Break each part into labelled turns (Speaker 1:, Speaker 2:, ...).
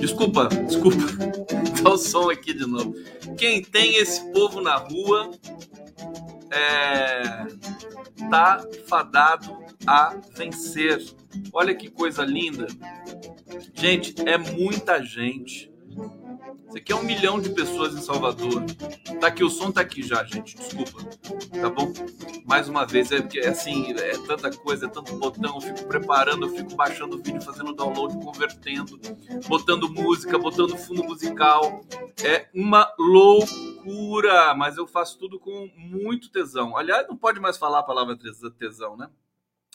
Speaker 1: Desculpa, desculpa. Dá o som aqui de novo. Quem tem esse povo na rua é, tá fadado a vencer. Olha que coisa linda. Gente, é muita gente. Isso aqui é um milhão de pessoas em Salvador. Tá aqui, o som tá aqui já, gente. Desculpa. Tá bom? Mais uma vez, é porque assim, é tanta coisa, é tanto botão. Eu fico preparando, eu fico baixando o vídeo, fazendo download, convertendo, botando música, botando fundo musical. É uma loucura, mas eu faço tudo com muito tesão. Aliás, não pode mais falar a palavra tesão, né?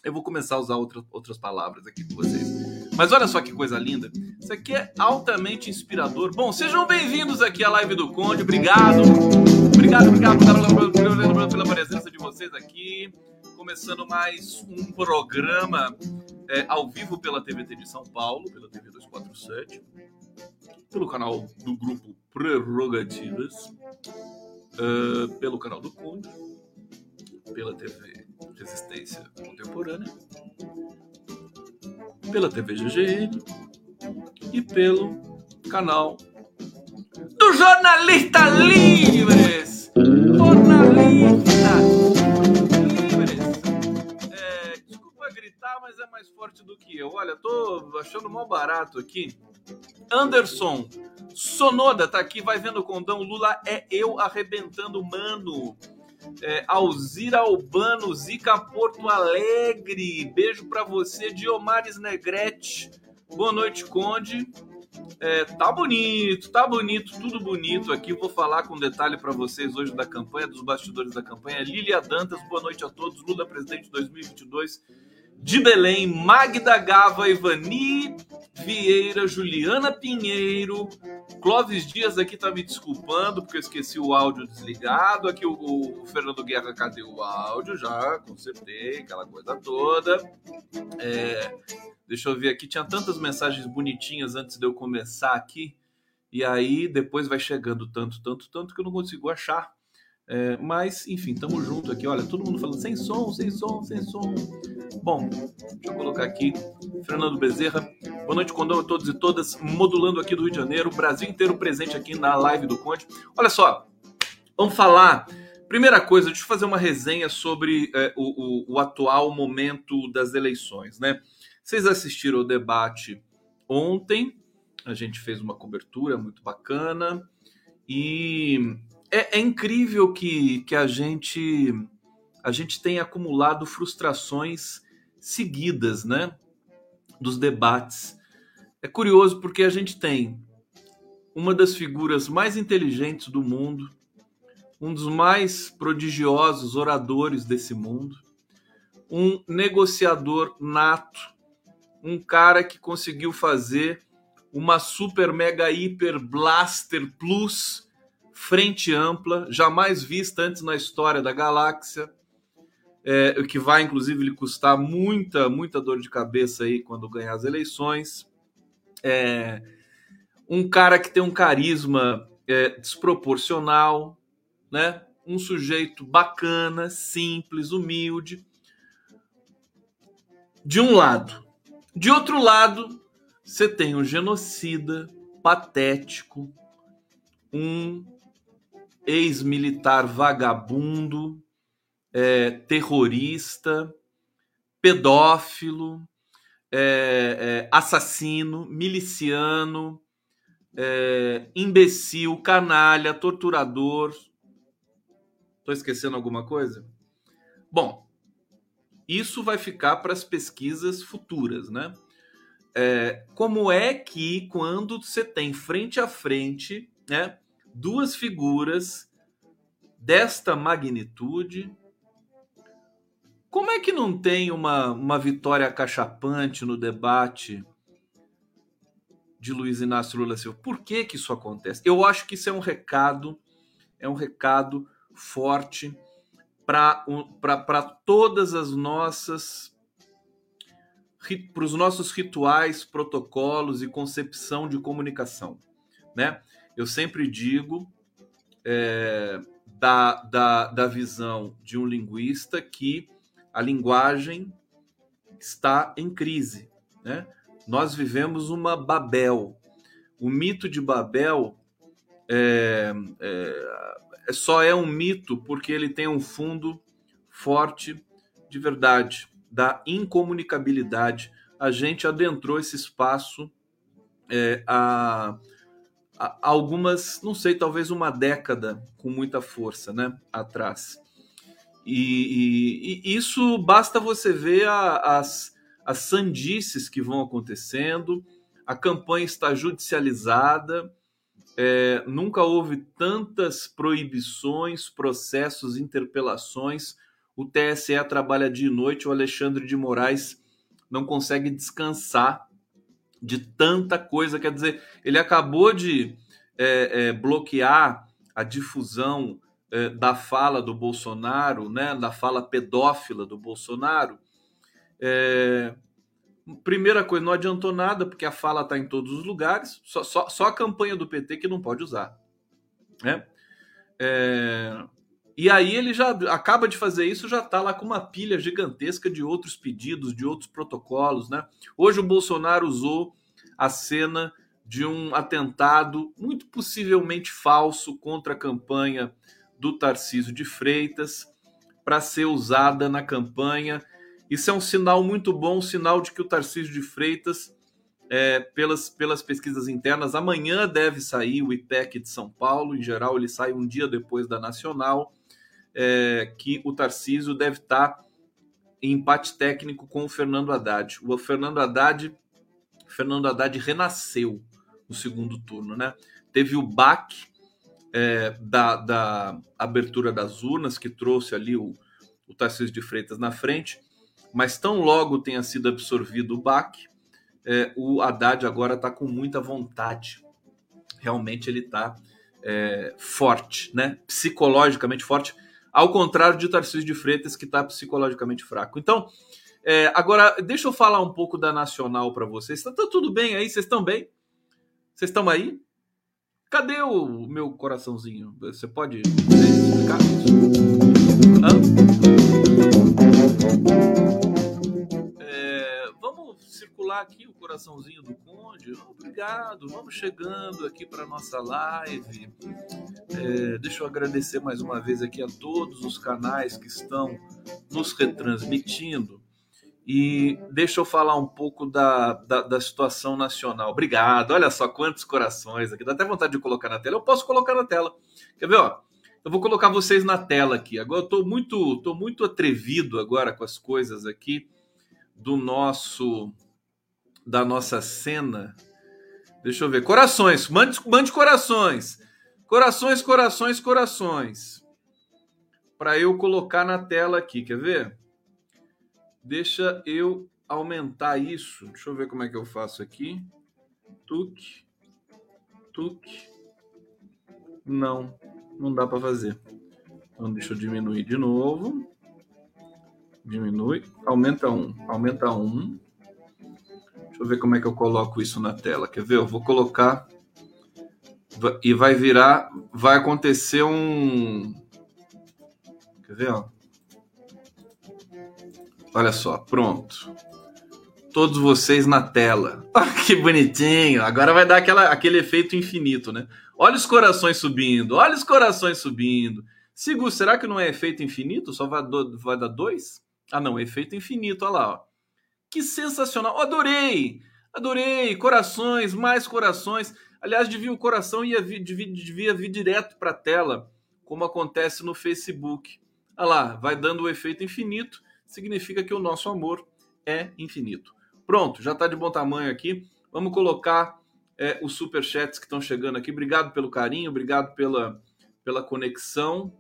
Speaker 1: Eu vou começar a usar outra, outras palavras aqui com vocês. Mas olha só que coisa linda. Isso aqui é altamente inspirador. Bom, sejam bem-vindos aqui à live do Conde. Obrigado. Obrigado, obrigado pela, pela presença de vocês aqui. Começando mais um programa é, ao vivo pela TVT de São Paulo, pela TV 247, pelo canal do grupo Prerrogativas, uh, pelo canal do Conde, pela TV Resistência Contemporânea pela TV GGN e pelo canal do Jornalista Livres. Jornalista Livres. É, desculpa gritar, mas é mais forte do que eu. Olha, tô achando mal barato aqui. Anderson Sonoda tá aqui, vai vendo o condão. Lula é eu arrebentando, mano. É, Alzira Albano, Zica Porto Alegre. Beijo para você, Diomares Negrete. Boa noite, Conde. É, tá bonito, tá bonito, tudo bonito aqui. Vou falar com detalhe para vocês hoje da campanha, dos bastidores da campanha. Lilia Dantas, boa noite a todos. Lula presidente 2022 de Belém, Magda Gava, Ivani Vieira, Juliana Pinheiro, Clóvis Dias aqui tá me desculpando porque eu esqueci o áudio desligado. Aqui o, o Fernando Guerra, cadê o áudio? Já consertei, aquela coisa toda. É, deixa eu ver aqui, tinha tantas mensagens bonitinhas antes de eu começar aqui. E aí depois vai chegando tanto, tanto, tanto que eu não consigo achar. É, mas, enfim, tamo junto aqui. Olha, todo mundo falando sem som, sem som, sem som. Bom, deixa eu colocar aqui. Fernando Bezerra. Boa noite, Condão a todos e todas. Modulando aqui do Rio de Janeiro. Brasil inteiro presente aqui na live do Conte. Olha só, vamos falar. Primeira coisa, deixa eu fazer uma resenha sobre é, o, o, o atual momento das eleições, né? Vocês assistiram o debate ontem. A gente fez uma cobertura muito bacana. E é, é, incrível que, que a gente a gente tem acumulado frustrações seguidas, né? Dos debates. É curioso porque a gente tem uma das figuras mais inteligentes do mundo, um dos mais prodigiosos oradores desse mundo, um negociador nato, um cara que conseguiu fazer uma super mega hiper blaster plus frente ampla, jamais vista antes na história da galáxia, é, o que vai inclusive lhe custar muita, muita dor de cabeça aí quando ganhar as eleições. É, um cara que tem um carisma é, desproporcional, né? Um sujeito bacana, simples, humilde. De um lado. De outro lado, você tem um genocida patético, um ex-militar vagabundo, é, terrorista, pedófilo, é, é, assassino, miliciano, é, imbecil, canalha, torturador. Estou esquecendo alguma coisa? Bom, isso vai ficar para as pesquisas futuras, né? É, como é que quando você tem frente a frente, né, duas figuras desta magnitude. Como é que não tem uma, uma vitória acachapante no debate de Luiz Inácio Lula Silva? Por que, que isso acontece? Eu acho que isso é um recado, é um recado forte para todas as nossas para os nossos rituais, protocolos e concepção de comunicação, né? Eu sempre digo é, da, da, da visão de um linguista que a linguagem está em crise. Né? Nós vivemos uma Babel. o mito de Babel é, é, só é um mito porque ele tem um fundo forte de verdade, da incomunicabilidade. A gente adentrou esse espaço é, algumas, não sei, talvez uma década com muita força, né, atrás. E, e, e isso basta você ver a, as, as sandices que vão acontecendo, a campanha está judicializada, é, nunca houve tantas proibições, processos, interpelações. O TSE trabalha dia e noite, o Alexandre de Moraes não consegue descansar de tanta coisa. Quer dizer, ele acabou de é, é, bloquear a difusão é, da fala do Bolsonaro, né, da fala pedófila do Bolsonaro. É, primeira coisa, não adiantou nada, porque a fala está em todos os lugares, só, só, só, a campanha do PT que não pode usar. Né? É, e aí ele já acaba de fazer isso, já está lá com uma pilha gigantesca de outros pedidos, de outros protocolos. Né? Hoje o Bolsonaro usou a cena de um atentado muito possivelmente falso contra a campanha do Tarcísio de Freitas para ser usada na campanha isso é um sinal muito bom, um sinal de que o Tarcísio de Freitas, é, pelas, pelas pesquisas internas, amanhã deve sair o IPEC de São Paulo, em geral ele sai um dia depois da Nacional, é, que o Tarcísio deve estar em empate técnico com o Fernando Haddad. O Fernando Haddad, Fernando Haddad renasceu no segundo turno, né? Teve o baque é, da, da abertura das urnas, que trouxe ali o, o Tarcísio de Freitas na frente, mas tão logo tenha sido absorvido o baque, é, o Haddad agora está com muita vontade. Realmente ele está é, forte, né? psicologicamente forte, ao contrário de Tarcísio de Freitas, que está psicologicamente fraco. Então, é, agora, deixa eu falar um pouco da Nacional para vocês. Está tá tudo bem aí? Vocês estão bem? Vocês estão aí? Cadê o meu coraçãozinho? Você pode explicar isso? Hã? circular aqui o coraçãozinho do Conde. Obrigado, vamos chegando aqui para nossa live. É, deixa eu agradecer mais uma vez aqui a todos os canais que estão nos retransmitindo. E deixa eu falar um pouco da, da, da, situação nacional. Obrigado. Olha só quantos corações aqui. Dá até vontade de colocar na tela. Eu posso colocar na tela. Quer ver? Ó? Eu vou colocar vocês na tela aqui. Agora eu estou muito, tô muito atrevido agora com as coisas aqui do nosso da nossa cena. Deixa eu ver. Corações. Mande, mande corações. Corações, corações, corações. Para eu colocar na tela aqui. Quer ver? Deixa eu aumentar isso. Deixa eu ver como é que eu faço aqui. Tuque. Tuque. Não. Não dá para fazer. Então deixa eu diminuir de novo. Diminui. Aumenta um. Aumenta um. Deixa eu ver como é que eu coloco isso na tela. Quer ver? Eu vou colocar e vai virar, vai acontecer um. Quer ver? Ó? Olha só, pronto. Todos vocês na tela. que bonitinho. Agora vai dar aquela, aquele efeito infinito, né? Olha os corações subindo, olha os corações subindo. Sigo, será que não é efeito infinito? Só vai, do, vai dar dois? Ah, não, efeito infinito, olha lá, ó. Que sensacional! Adorei! Adorei! Corações, mais corações. Aliás, devia o coração ia vir, devia, devia vir direto para a tela, como acontece no Facebook. Olha lá, vai dando o efeito infinito, significa que o nosso amor é infinito. Pronto, já está de bom tamanho aqui. Vamos colocar é, os superchats que estão chegando aqui. Obrigado pelo carinho, obrigado pela, pela conexão.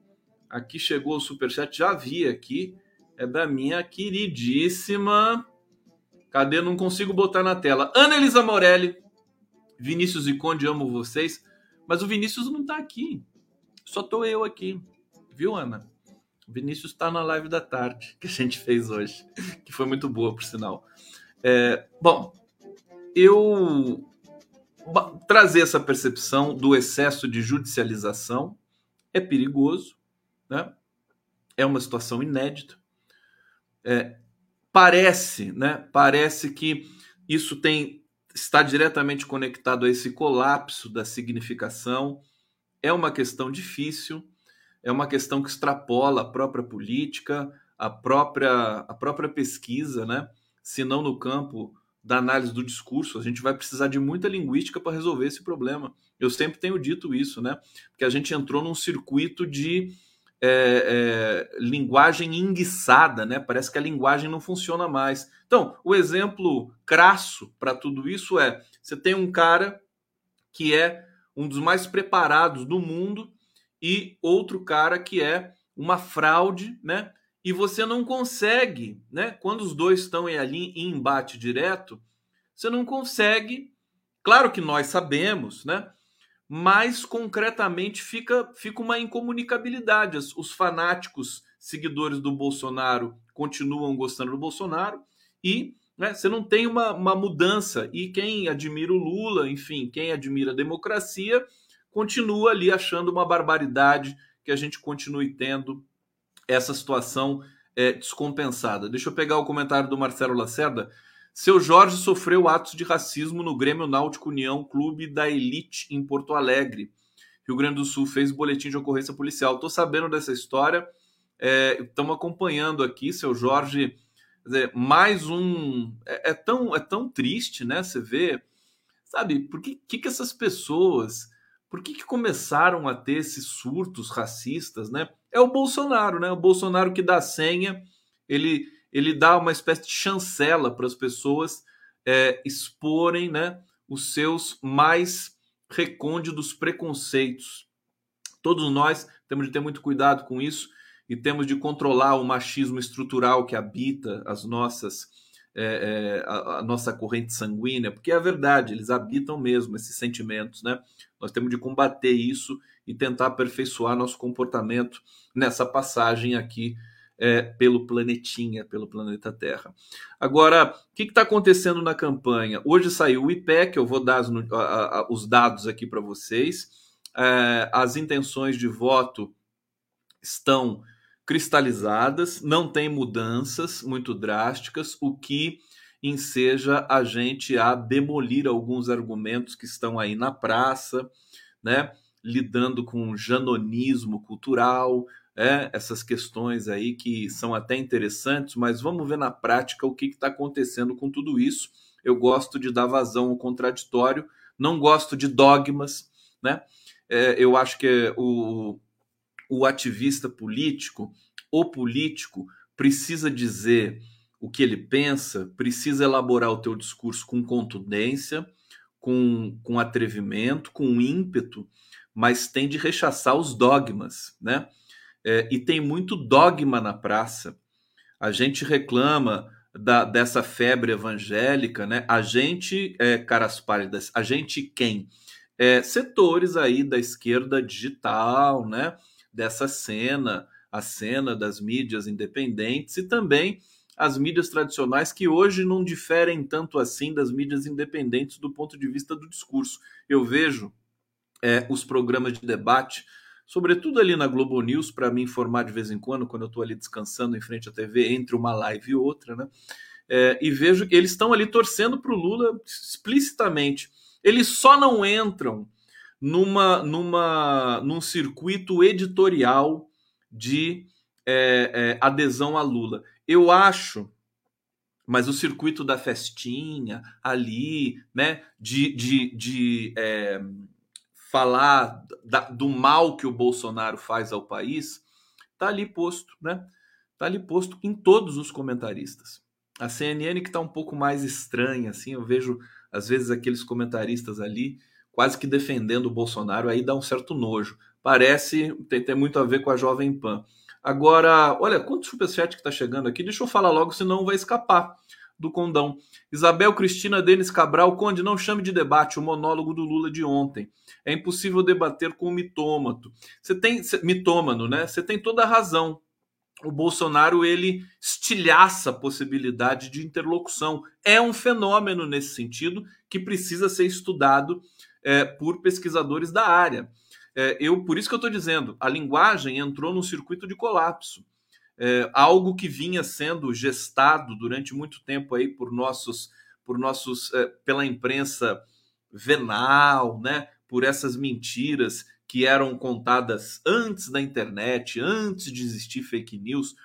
Speaker 1: Aqui chegou o superchat, já vi aqui. É da minha queridíssima Cadê? Não consigo botar na tela. Ana Elisa Morelli, Vinícius e Conde, amo vocês. Mas o Vinícius não tá aqui. Só tô eu aqui. Viu, Ana? O Vinícius está na live da tarde que a gente fez hoje, que foi muito boa, por sinal. É, bom, eu trazer essa percepção do excesso de judicialização é perigoso, né? É uma situação inédita. É, parece, né? Parece que isso tem está diretamente conectado a esse colapso da significação. É uma questão difícil, é uma questão que extrapola a própria política, a própria, a própria pesquisa, né? se não no campo da análise do discurso. A gente vai precisar de muita linguística para resolver esse problema. Eu sempre tenho dito isso, né? Porque a gente entrou num circuito de é, é, linguagem enguiçada, né? Parece que a linguagem não funciona mais. Então, o exemplo crasso para tudo isso é: você tem um cara que é um dos mais preparados do mundo e outro cara que é uma fraude, né? E você não consegue, né? Quando os dois estão ali em embate direto, você não consegue. Claro que nós sabemos, né? Mas concretamente fica, fica uma incomunicabilidade. Os fanáticos seguidores do Bolsonaro continuam gostando do Bolsonaro e né, você não tem uma, uma mudança. E quem admira o Lula, enfim, quem admira a democracia, continua ali achando uma barbaridade que a gente continue tendo essa situação é, descompensada. Deixa eu pegar o comentário do Marcelo Lacerda. Seu Jorge sofreu atos de racismo no Grêmio Náutico União Clube da Elite em Porto Alegre. Rio Grande do Sul fez boletim de ocorrência policial. Estou sabendo dessa história. Estamos é, acompanhando aqui, seu Jorge. Dizer, mais um. É, é, tão, é tão triste, né? Você vê. Sabe, por que, que, que essas pessoas. Por que, que começaram a ter esses surtos racistas, né? é o Bolsonaro, né? O Bolsonaro que dá a senha, ele, ele dá uma espécie de chancela para as pessoas é, exporem né, os seus mais recônditos preconceitos. Todos nós temos de ter muito cuidado com isso e temos de controlar o machismo estrutural que habita as nossas é, é, a, a, nossa corrente sanguínea, porque é a verdade, eles habitam mesmo esses sentimentos, né? Nós temos de combater isso e tentar aperfeiçoar nosso comportamento nessa passagem aqui é, pelo planetinha, pelo planeta Terra. Agora, o que está acontecendo na campanha? Hoje saiu o IPEC, eu vou dar as, a, a, os dados aqui para vocês. É, as intenções de voto estão cristalizadas, não tem mudanças muito drásticas, o que enseja a gente a demolir alguns argumentos que estão aí na praça, né? lidando com janonismo cultural, é, essas questões aí que são até interessantes, mas vamos ver na prática o que está acontecendo com tudo isso. Eu gosto de dar vazão ao contraditório, não gosto de dogmas, né? É, eu acho que o, o ativista político, o político, precisa dizer o que ele pensa, precisa elaborar o teu discurso com contundência, com, com atrevimento, com ímpeto, mas tem de rechaçar os dogmas, né? É, e tem muito dogma na praça. A gente reclama da, dessa febre evangélica, né? A gente, é, caras pálidas, a gente quem? É, setores aí da esquerda digital, né? Dessa cena, a cena das mídias independentes e também as mídias tradicionais que hoje não diferem tanto assim das mídias independentes do ponto de vista do discurso. Eu vejo é, os programas de debate, sobretudo ali na Globo News, para me informar de vez em quando, quando eu estou ali descansando em frente à TV, entre uma live e outra, né? É, e vejo que eles estão ali torcendo para o Lula explicitamente. Eles só não entram numa, numa, num circuito editorial de é, é, adesão a Lula. Eu acho, mas o circuito da festinha ali, né, de, de, de é, falar da, do mal que o Bolsonaro faz ao país, tá ali posto, né? Tá ali posto em todos os comentaristas. A CNN que está um pouco mais estranha, assim, eu vejo às vezes aqueles comentaristas ali quase que defendendo o Bolsonaro, aí dá um certo nojo. Parece ter, ter muito a ver com a Jovem Pan. Agora, olha, quanto superchat que está chegando aqui, deixa eu falar logo, senão vai escapar do condão. Isabel Cristina Denis Cabral, Conde, não chame de debate o monólogo do Lula de ontem. É impossível debater com o mitômato. Você tem mitômano, né? Você tem toda a razão. O Bolsonaro ele estilhaça a possibilidade de interlocução. É um fenômeno nesse sentido que precisa ser estudado é, por pesquisadores da área. É, eu por isso que eu estou dizendo, a linguagem entrou num circuito de colapso é, algo que vinha sendo gestado durante muito tempo aí por nossos por nossos, é, pela imprensa venal, né? Por essas mentiras que eram contadas antes da internet, antes de existir fake news,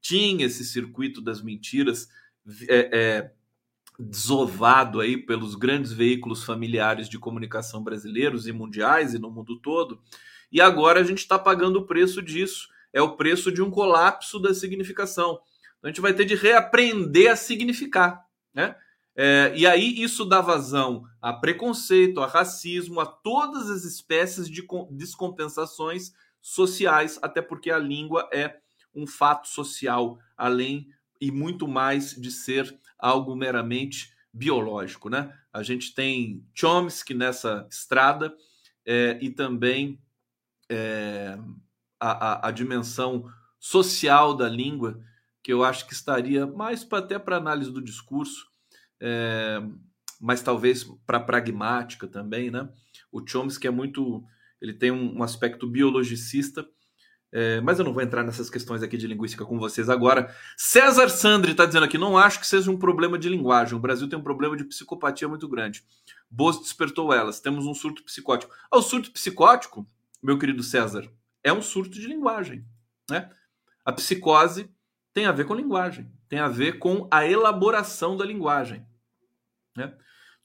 Speaker 1: tinha esse circuito das mentiras é, é, desovado aí pelos grandes veículos familiares de comunicação brasileiros e mundiais e no mundo todo. E agora a gente está pagando o preço disso. É o preço de um colapso da significação. Então a gente vai ter de reaprender a significar, né? É, e aí isso dá vazão a preconceito, a racismo, a todas as espécies de descompensações sociais, até porque a língua é um fato social, além e muito mais de ser algo meramente biológico, né? A gente tem Chomsky nessa estrada é, e também é, a, a, a, dimensão social da língua, que eu acho que estaria mais pra, até para análise do discurso, é, mas talvez para pragmática também, né? O Chomsky é muito, ele tem um, um aspecto biologicista, é, mas eu não vou entrar nessas questões aqui de linguística com vocês agora. César Sandri está dizendo aqui: não acho que seja um problema de linguagem. O Brasil tem um problema de psicopatia muito grande. Boas despertou elas. Temos um surto psicótico. Ah, o surto psicótico, meu querido César, é um surto de linguagem. Né? A psicose tem a ver com linguagem, tem a ver com a elaboração da linguagem. Né?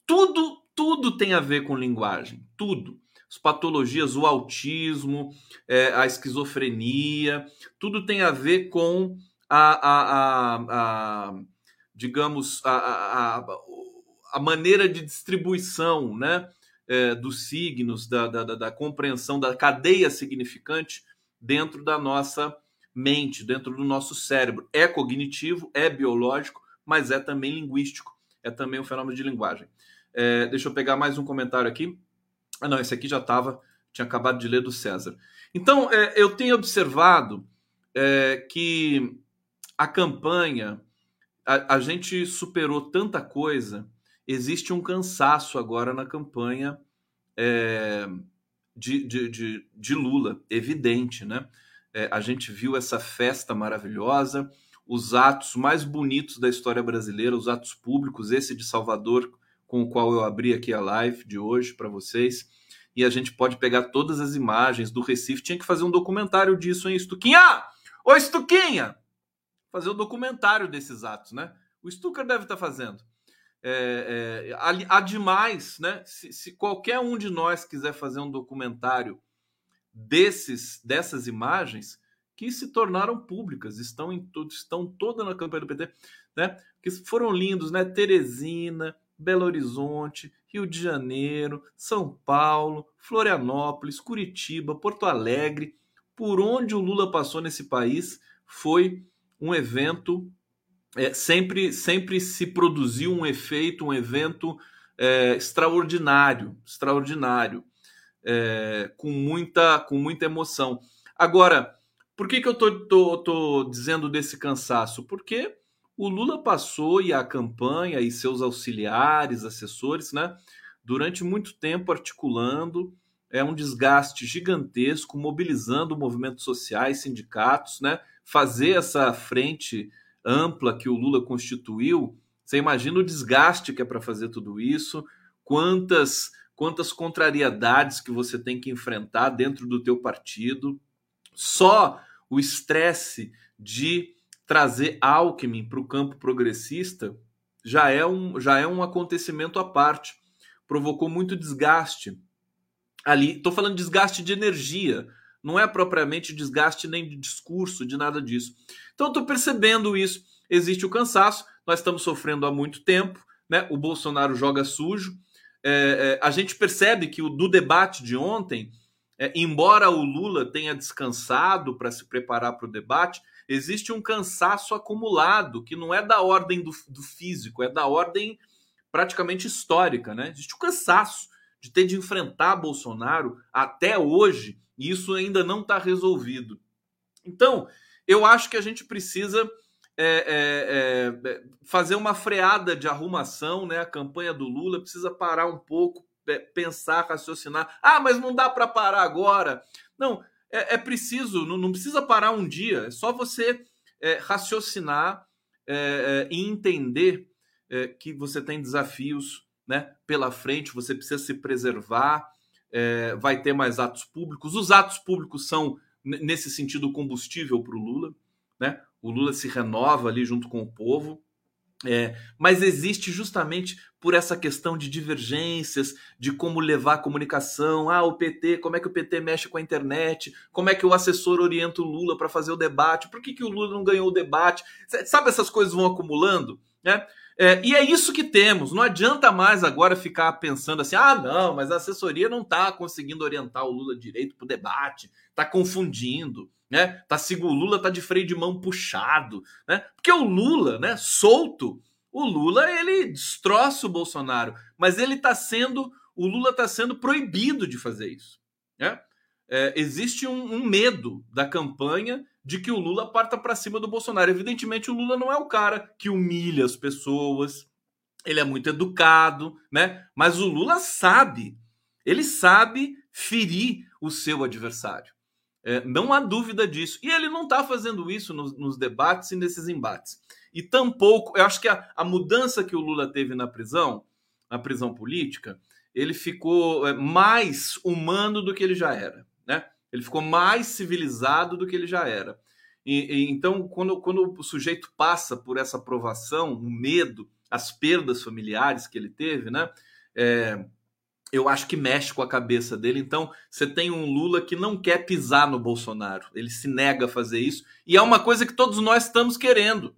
Speaker 1: Tudo, tudo tem a ver com linguagem, tudo. As patologias, o autismo, é, a esquizofrenia, tudo tem a ver com a, a, a, a digamos, a, a, maneira de distribuição né, é, dos signos, da, da, da compreensão da cadeia significante dentro da nossa mente, dentro do nosso cérebro. É cognitivo, é biológico, mas é também linguístico é também um fenômeno de linguagem. É, deixa eu pegar mais um comentário aqui. Ah, não, esse aqui já estava, tinha acabado de ler do César. Então, é, eu tenho observado é, que a campanha, a, a, gente superou tanta coisa, existe um cansaço agora na campanha é, de, de, de, de, Lula, evidente, né? É, a gente viu essa festa maravilhosa, os atos mais bonitos da história brasileira, os atos públicos, esse de Salvador, com o qual eu abri aqui a live de hoje para vocês. E a gente pode pegar todas as imagens do Recife. Tinha que fazer um documentário disso, hein, Estuquinha? Ô, Estuquinha! Fazer um documentário desses atos, né? O Stucker deve estar tá fazendo. É, é, há, demais, né? Se, se, qualquer um de nós quiser fazer um documentário desses, dessas imagens, que se tornaram públicas, estão em tudo, estão toda na campanha do PT, né? Que foram lindos, né? Teresina, Belo Horizonte, Rio de Janeiro, São Paulo, Florianópolis, Curitiba, Porto Alegre, por onde o Lula passou nesse país, foi um evento é, sempre sempre se produziu um efeito, um evento é, extraordinário, extraordinário, é, com muita com muita emoção. Agora por que, que eu tô, tô, tô dizendo desse cansaço? Porque o Lula passou e a campanha e seus auxiliares, assessores, né, durante muito tempo articulando é um desgaste gigantesco, mobilizando movimentos sociais, sindicatos, né, fazer essa frente ampla que o Lula constituiu. Você imagina o desgaste que é para fazer tudo isso, quantas quantas contrariedades que você tem que enfrentar dentro do teu partido. Só o estresse de trazer Alckmin para o campo progressista já é, um, já é um acontecimento à parte. Provocou muito desgaste. Ali, estou falando de desgaste de energia, não é propriamente desgaste nem de discurso, de nada disso. Então, estou percebendo isso. Existe o cansaço, nós estamos sofrendo há muito tempo, né? o Bolsonaro joga sujo. É, é, a gente percebe que o do debate de ontem é, embora o Lula tenha descansado para se preparar para o debate, existe um cansaço acumulado que não é da ordem do, do, físico, é da ordem praticamente histórica, né? Existe um cansaço de ter de enfrentar Bolsonaro até hoje e isso ainda não está resolvido. Então, eu acho que a gente precisa é, é, é, fazer uma freada de arrumação, né? A campanha do Lula precisa parar um pouco, pensar, raciocinar. Ah, mas não dá para parar agora. Não, é, é preciso, não, não, precisa parar um dia. É só você é, raciocinar é, é e entender é, que você tem desafios né, pela frente, você precisa se preservar, vai ter mais atos públicos. Os atos públicos são, nesse sentido, combustível para o Lula. Né? O Lula se renova ali junto com o povo. É, mas existe justamente por essa questão de divergências, de como levar a comunicação. Ah, o PT, como é que o PT mexe com a internet? Como é que o assessor orienta o Lula para fazer o debate? Por que, que o Lula não ganhou o debate? Sabe, essas coisas vão acumulando, né? É, e é isso que temos. Não adianta mais agora ficar pensando assim: ah, não, mas a assessoria não está conseguindo orientar o Lula direito para o debate, está confundindo, né? Tá, o Lula está de freio de mão puxado, né? Porque o Lula, né, solto, o Lula ele destroça o Bolsonaro, mas ele está sendo, o Lula está sendo proibido de fazer isso, né? É, existe um, um medo da campanha de que o Lula parta para cima do Bolsonaro. Evidentemente, o Lula não é o cara que humilha as pessoas, ele é muito educado, né? Mas o Lula sabe, ele sabe ferir o seu adversário. É, não há dúvida disso. E ele não está fazendo isso nos, nos, debates e nesses embates. E tampouco, eu acho que a, a, mudança que o Lula teve na prisão, na prisão política, ele ficou é, mais humano do que ele já era, né? Ele ficou mais civilizado do que ele já era. E, e, então, quando, quando o sujeito passa por essa provação, o medo, as perdas familiares que ele teve, né? É, eu acho que mexe com a cabeça dele. Então, você tem um Lula que não quer pisar no Bolsonaro. Ele se nega a fazer isso. E é uma coisa que todos nós estamos querendo.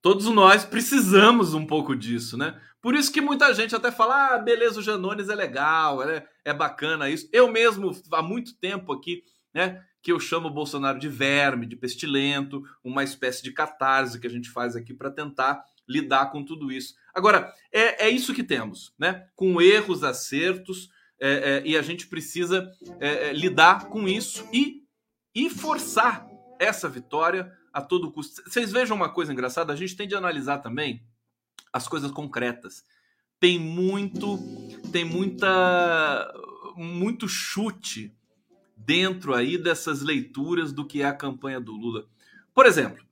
Speaker 1: Todos nós precisamos um pouco disso, né? Por isso que muita gente até fala: ah, beleza, o Janones é legal, é, é bacana isso. Eu mesmo, há muito tempo aqui, né, que eu chamo o Bolsonaro de verme, de pestilento, uma espécie de catarse que a gente faz aqui para tentar lidar com tudo isso. Agora, é, é isso que temos, né? Com erros, acertos, é, é, e a gente precisa é, é, lidar com isso e, e forçar essa vitória a todo custo. Vocês vejam uma coisa engraçada, a gente tem de analisar também as coisas concretas. Tem muito, tem muita, muito chute dentro aí dessas leituras do que é a campanha do Lula. Por exemplo,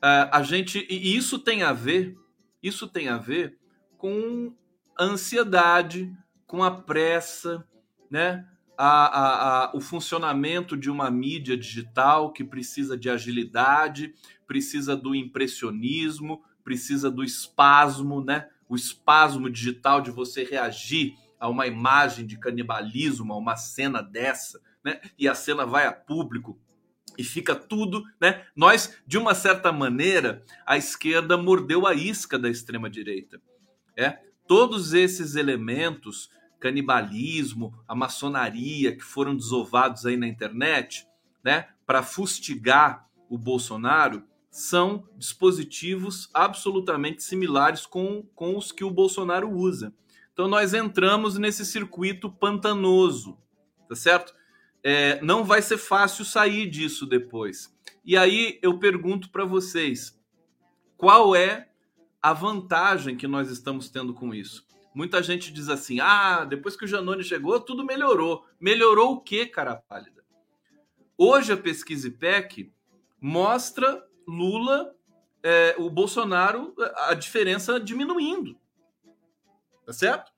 Speaker 1: a gente e isso tem a ver, isso tem a ver com a ansiedade, com a pressa, né? A, a, a, o funcionamento de uma mídia digital que precisa de agilidade, precisa do impressionismo, precisa do espasmo, né? O espasmo digital de você reagir a uma imagem de canibalismo, a uma cena dessa, né? E a cena vai a público e fica tudo, né? Nós, de uma certa maneira, a esquerda mordeu a isca da extrema direita. É, todos esses elementos, canibalismo, a maçonaria que foram desovados aí na internet, né, para fustigar o Bolsonaro, são dispositivos absolutamente similares com, com os que o Bolsonaro usa. Então nós entramos nesse circuito pantanoso, tá certo? É, não vai ser fácil sair disso depois. E aí eu pergunto para vocês, qual é a vantagem que nós estamos tendo com isso? Muita gente diz assim: ah, depois que o Janone chegou, tudo melhorou. Melhorou o que, cara pálida? Hoje a pesquisa IPEC mostra Lula, é, o Bolsonaro, a diferença diminuindo. Tá certo?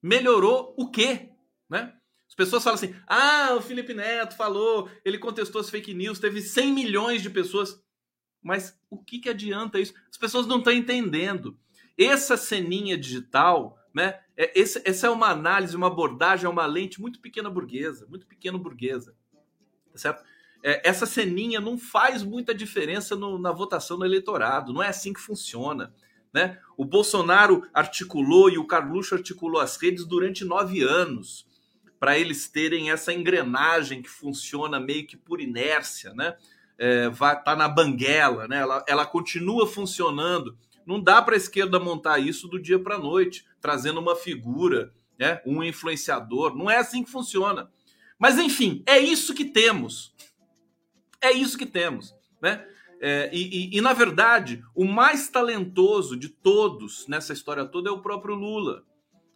Speaker 1: Melhorou o quê? Né? As pessoas falam assim: ah, o Felipe Neto falou, ele contestou as fake news, teve 100 milhões de pessoas. Mas o que, que adianta isso? As pessoas não estão entendendo. Essa ceninha digital, né? É, esse, essa é uma análise, uma abordagem, é uma lente muito pequena burguesa, muito pequeno burguesa. Tá certo? é, essa ceninha não faz muita diferença no, na votação no eleitorado. Não é assim que funciona. Né? O Bolsonaro articulou e o Carluxo articulou as redes durante nove anos para eles terem essa engrenagem que funciona meio que por inércia, né? É, vai tá na banguela, né? Ela, ela continua funcionando. Não dá para a esquerda montar isso do dia para a noite, trazendo uma figura, né? Um influenciador. Não é assim que funciona. Mas enfim, é isso que temos. É isso que temos, né? É, e, e, e, na verdade, o mais talentoso de todos nessa história toda é o próprio Lula.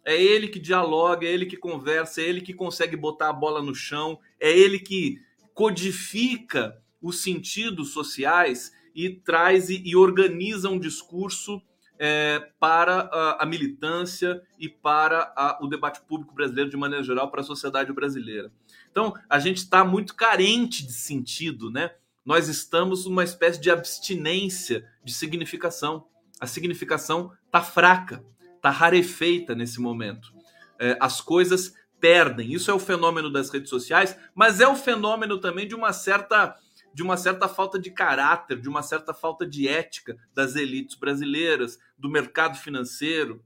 Speaker 1: É ele que dialoga, é ele que conversa, é ele que consegue botar a bola no chão, é ele que codifica os sentidos sociais e traz e, e organiza um discurso é, para a, a, militância e para a, o debate público brasileiro de maneira geral, para a sociedade brasileira. Então, a gente está muito carente de sentido, né? Nós estamos numa espécie de abstinência de significação. A significação está fraca, está rarefeita nesse momento. É, as coisas perdem. Isso é o fenômeno das redes sociais, mas é o fenômeno também de uma certa de uma certa falta de caráter, de uma certa falta de ética das elites brasileiras, do mercado financeiro,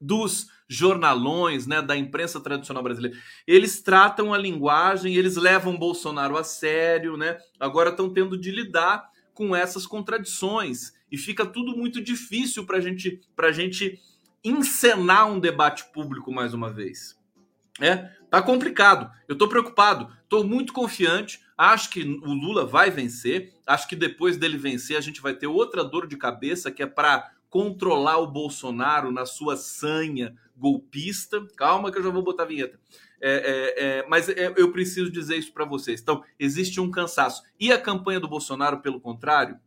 Speaker 1: dos jornalões, né, da imprensa tradicional brasileira. Eles tratam a linguagem, eles levam Bolsonaro a sério, né? Agora estão tendo de lidar com essas contradições e fica tudo muito difícil para gente, a gente encenar um debate público mais uma vez. É, tá complicado. Eu estou preocupado, estou muito confiante. Acho que o Lula vai vencer. Acho que depois dele vencer, a gente vai ter outra dor de cabeça que é para controlar o Bolsonaro na sua sanha golpista. Calma que eu já vou botar a vinheta. É, é, é, mas é, eu preciso dizer isso para vocês. Então, existe um cansaço. E a campanha do Bolsonaro, pelo contrário,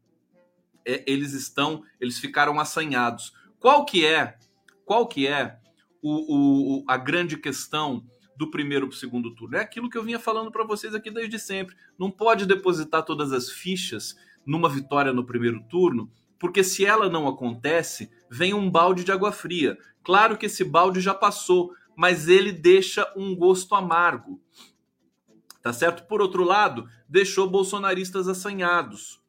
Speaker 1: é, eles estão, eles ficaram assanhados. Qual que é, qual que é o, o, a grande questão do primeiro para o segundo turno. É aquilo que eu vinha falando para vocês aqui desde sempre. Não pode depositar todas as fichas numa vitória no primeiro turno, porque se ela não acontece, vem um balde de água fria. Claro que esse balde já passou, mas ele deixa um gosto amargo. Tá certo? Por outro lado, deixou bolsonaristas assanhados.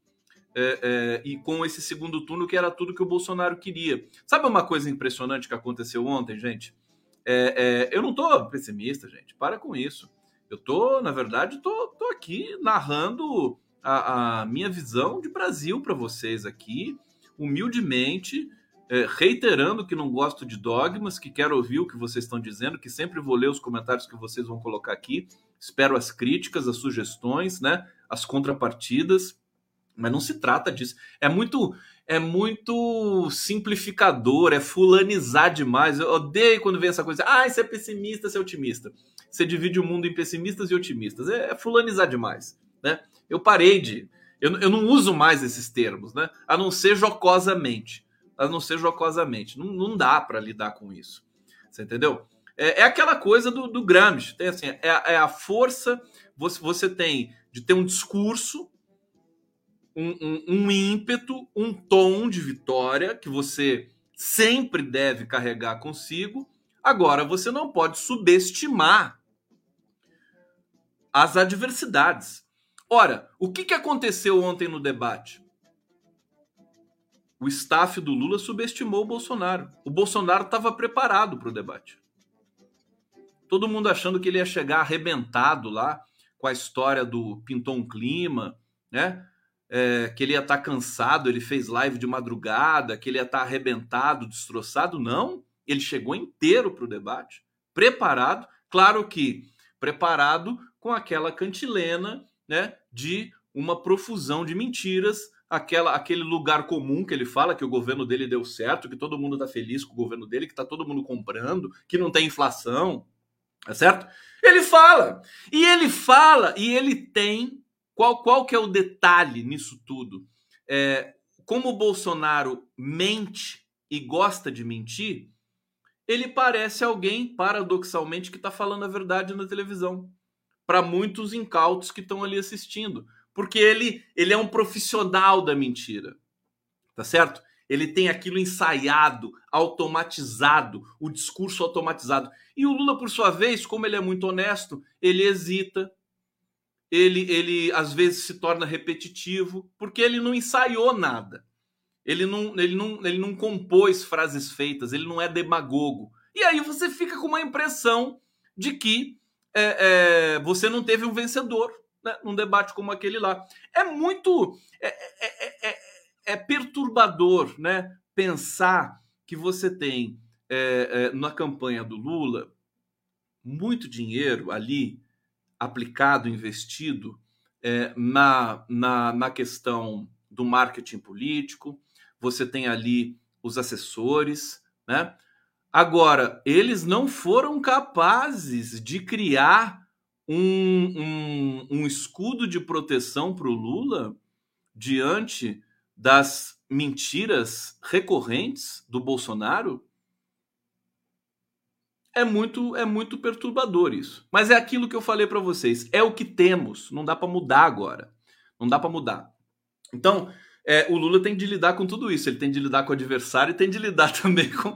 Speaker 1: É, é, e com esse segundo turno, que era tudo que o Bolsonaro queria. Sabe uma coisa impressionante que aconteceu ontem, gente? É, é, eu não tô pessimista, gente. Para com isso. Eu tô, na verdade, tô, tô aqui narrando a, a minha visão de Brasil para vocês aqui, humildemente, é, reiterando que não gosto de dogmas, que quero ouvir o que vocês estão dizendo, que sempre vou ler os comentários que vocês vão colocar aqui. Espero as críticas, as sugestões, né? As contrapartidas. Mas não se trata disso. É muito é muito simplificador, é fulanizar demais. Eu odeio quando vem essa coisa. Ah, você é pessimista, você é otimista. Você divide o mundo em pessimistas e otimistas. É, é fulanizar demais, né? Eu parei de. Eu, eu não uso mais esses termos, né? A não ser jocosamente. A não ser jocosamente. Não, não dá para lidar com isso. Você entendeu? É, é aquela coisa do, do Gramsci. Tem assim, é, é a força. Você, você tem de ter um discurso um, um, ímpeto, um tom de vitória que você sempre deve carregar consigo. Agora, você não pode subestimar as adversidades. Ora, o que, que aconteceu ontem no debate? O staff do Lula subestimou o Bolsonaro. O Bolsonaro estava preparado para o debate. Todo mundo achando que ele ia chegar arrebentado lá com a história do pintou um clima, né? É, que ele ia estar tá cansado, ele fez live de madrugada, que ele ia estar tá arrebentado, destroçado. Não, ele chegou inteiro para o debate, preparado, claro que preparado com aquela cantilena né, de uma profusão de mentiras, aquela, aquele lugar comum que ele fala que o governo dele deu certo, que todo mundo está feliz com o governo dele, que está todo mundo comprando, que não tem inflação, tá certo? Ele fala, e ele fala, e ele tem qual, qual que é o detalhe nisso tudo? É, como o Bolsonaro mente e gosta de mentir, ele parece alguém, paradoxalmente, que está falando a verdade na televisão. Para muitos incautos que estão ali assistindo. Porque ele, ele é um profissional da mentira. Tá certo? Ele tem aquilo ensaiado, automatizado, o discurso automatizado. E o Lula, por sua vez, como ele é muito honesto, ele hesita, ele, ele às vezes se torna repetitivo, porque ele não ensaiou nada. Ele não, ele, não, ele não compôs frases feitas, ele não é demagogo. E aí você fica com uma impressão de que é, é, você não teve um vencedor né, num debate como aquele lá. É muito. É, é, é, é perturbador né, pensar que você tem na campanha do Lula muito dinheiro ali aplicado, investido é, na, na, na questão do marketing político, você tem ali os assessores, né? Agora, eles não foram capazes de criar um, um, um escudo de proteção para o Lula diante das mentiras recorrentes do Bolsonaro, é muito é muito perturbador isso. Mas é aquilo que eu falei para vocês, é o que temos, não dá para mudar agora. Não dá para mudar. Então, é, o Lula tem de lidar com tudo isso. Ele tem de lidar com o adversário e tem de lidar também com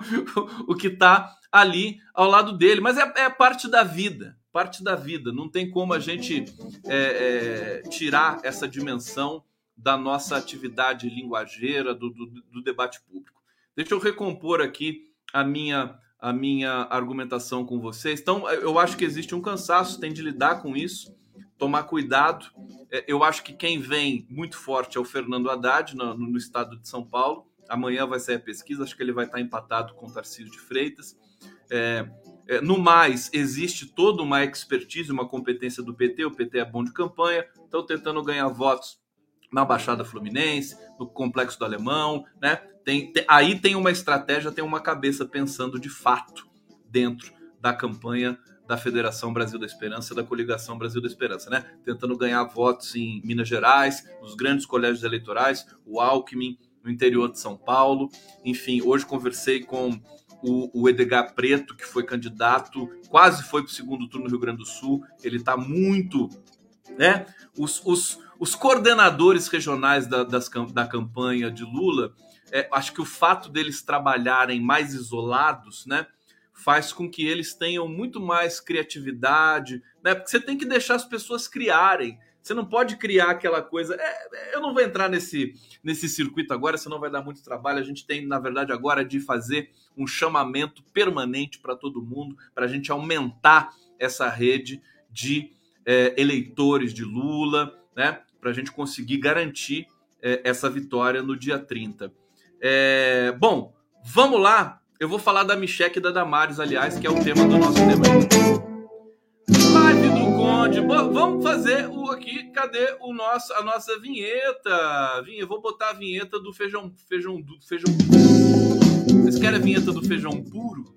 Speaker 1: o que está ali ao lado dele. Mas é, é, parte da vida, parte da vida. Não tem como a gente é, é tirar essa dimensão da nossa atividade linguageira, do, do, do debate público. Deixa eu recompor aqui a minha a minha argumentação com vocês. Então, eu acho que existe um cansaço, tem de lidar com isso tomar cuidado. É, eu acho que quem vem muito forte é o Fernando Haddad, no, no, estado de São Paulo. Amanhã vai sair a pesquisa, acho que ele vai estar empatado com o Tarcísio de Freitas. É, é, no mais, existe toda uma expertise, uma competência do PT. O PT é bom de campanha, estão tentando ganhar votos na Baixada Fluminense, no Complexo do Alemão, né? Tem, tem, aí tem uma estratégia, tem uma cabeça pensando de fato dentro da campanha da Federação Brasil da Esperança, da Coligação Brasil da Esperança, né? Tentando ganhar votos em Minas Gerais, nos grandes colégios eleitorais, o Alckmin, no interior de São Paulo. Enfim, hoje conversei com o, o Edgar Preto, que foi candidato, quase foi para o segundo turno no Rio Grande do Sul. Ele está muito. Né? Os, os, os coordenadores regionais da, das, da campanha de Lula, é, acho que o fato deles trabalharem mais isolados, né? faz com que eles tenham muito mais criatividade, né? Porque você tem que deixar as pessoas criarem. Você não pode criar aquela coisa. É, é, eu não vou entrar nesse, nesse circuito agora, senão vai dar muito trabalho. A gente tem, na verdade, agora de fazer um chamamento permanente para todo mundo, para a gente aumentar essa rede de é, eleitores de Lula, né? Para a gente conseguir garantir é, essa vitória no dia 30. É, bom, vamos lá eu vou falar da Micheque e da Damares, aliás, que é o tema do nosso tema. Live do Conde. Bom, vamos fazer o aqui. Cadê o nosso, a nossa vinheta? Eu vou botar a vinheta do feijão, feijão, do feijão. Vocês querem a vinheta do feijão puro?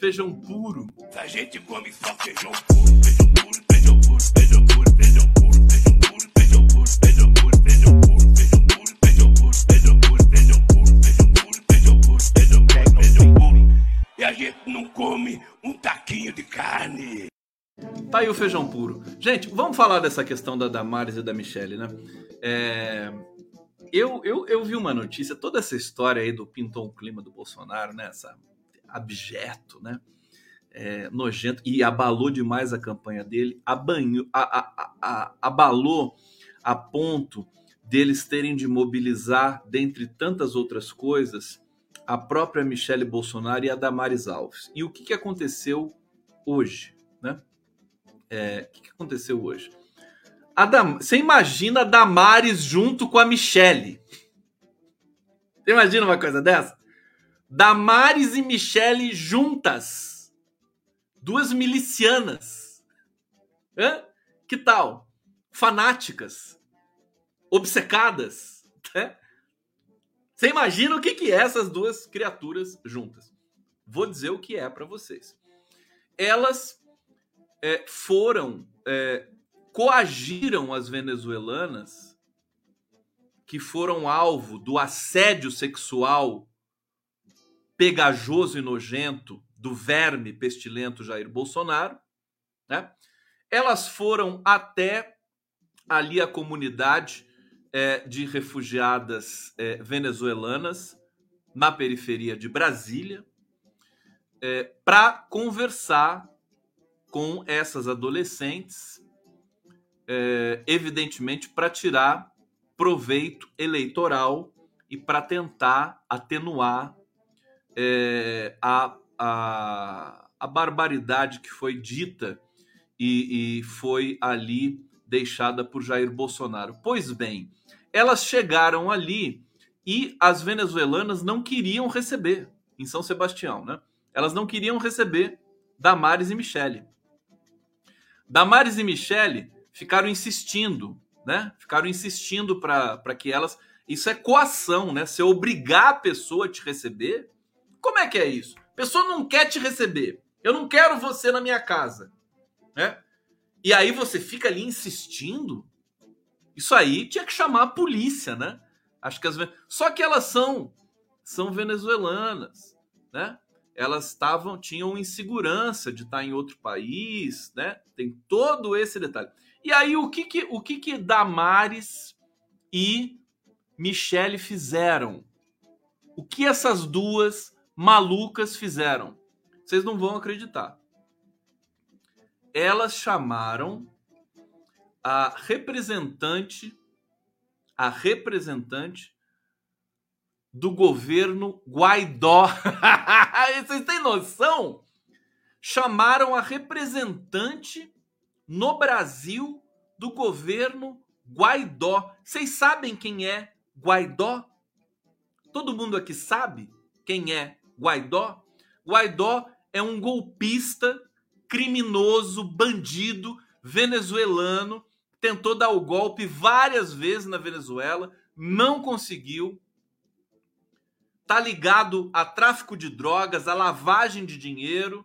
Speaker 1: Feijão puro. A gente come só feijão puro, feijão puro, feijão puro, feijão puro, feijão puro, a gente não come um taquinho de carne. Tá aí o feijão puro. Gente, vamos falar dessa questão da Damares e da Michelle, né? É... Eu, eu, eu vi uma notícia, toda essa história aí do pintou um clima do Bolsonaro, né? Essa abjeto, né? É, nojento e abalou demais a campanha dele, abanho, a, a, a, abalou a ponto deles terem de mobilizar, dentre tantas outras coisas, a própria Michele Bolsonaro e a Damares Alves. E o que, que aconteceu hoje? Né? É, o que, que aconteceu hoje? Dam... Você imagina a Damares junto com a Michele? Você imagina uma coisa dessa? Damares e Michele juntas. Duas milicianas. Hã? Que tal? Fanáticas. Obcecadas. Né? Você imagina o que, que é essas duas criaturas juntas? Vou dizer o que é para vocês. Elas é, foram, é, coagiram as venezuelanas que foram alvo do assédio sexual pegajoso e nojento do verme pestilento Jair Bolsonaro, né? Elas foram até ali a comunidade é, de refugiadas é, venezuelanas na periferia de Brasília é, para conversar com essas adolescentes, é, evidentemente para tirar proveito eleitoral e para tentar atenuar é, a, a, a, barbaridade que foi dita e, e foi ali deixada por Jair Bolsonaro. Pois bem, elas chegaram ali e as venezuelanas não queriam receber em São Sebastião, né? Elas não queriam receber Damares e Michele. Damares e Michele ficaram insistindo, né? Ficaram insistindo para que elas. Isso é coação, né? Se obrigar a pessoa a te receber. Como é que é isso? A pessoa não quer te receber. Eu não quero você na minha casa, né? E aí você fica ali insistindo isso aí tinha que chamar a polícia, né? Acho que as só que elas são são venezuelanas, né? Elas estavam tinham insegurança de estar em outro país, né? Tem todo esse detalhe. E aí o que que o que que Damares e Michele fizeram? O que essas duas malucas fizeram? Vocês não vão acreditar. Elas chamaram a representante a representante do governo Guaidó. Vocês têm noção? Chamaram a representante no Brasil do governo Guaidó. Vocês sabem quem é Guaidó? Todo mundo aqui sabe quem é Guaidó? Guaidó é um golpista, criminoso, bandido venezuelano. Tentou dar o golpe várias vezes na Venezuela, não conseguiu. Tá ligado a tráfico de drogas, a lavagem de dinheiro.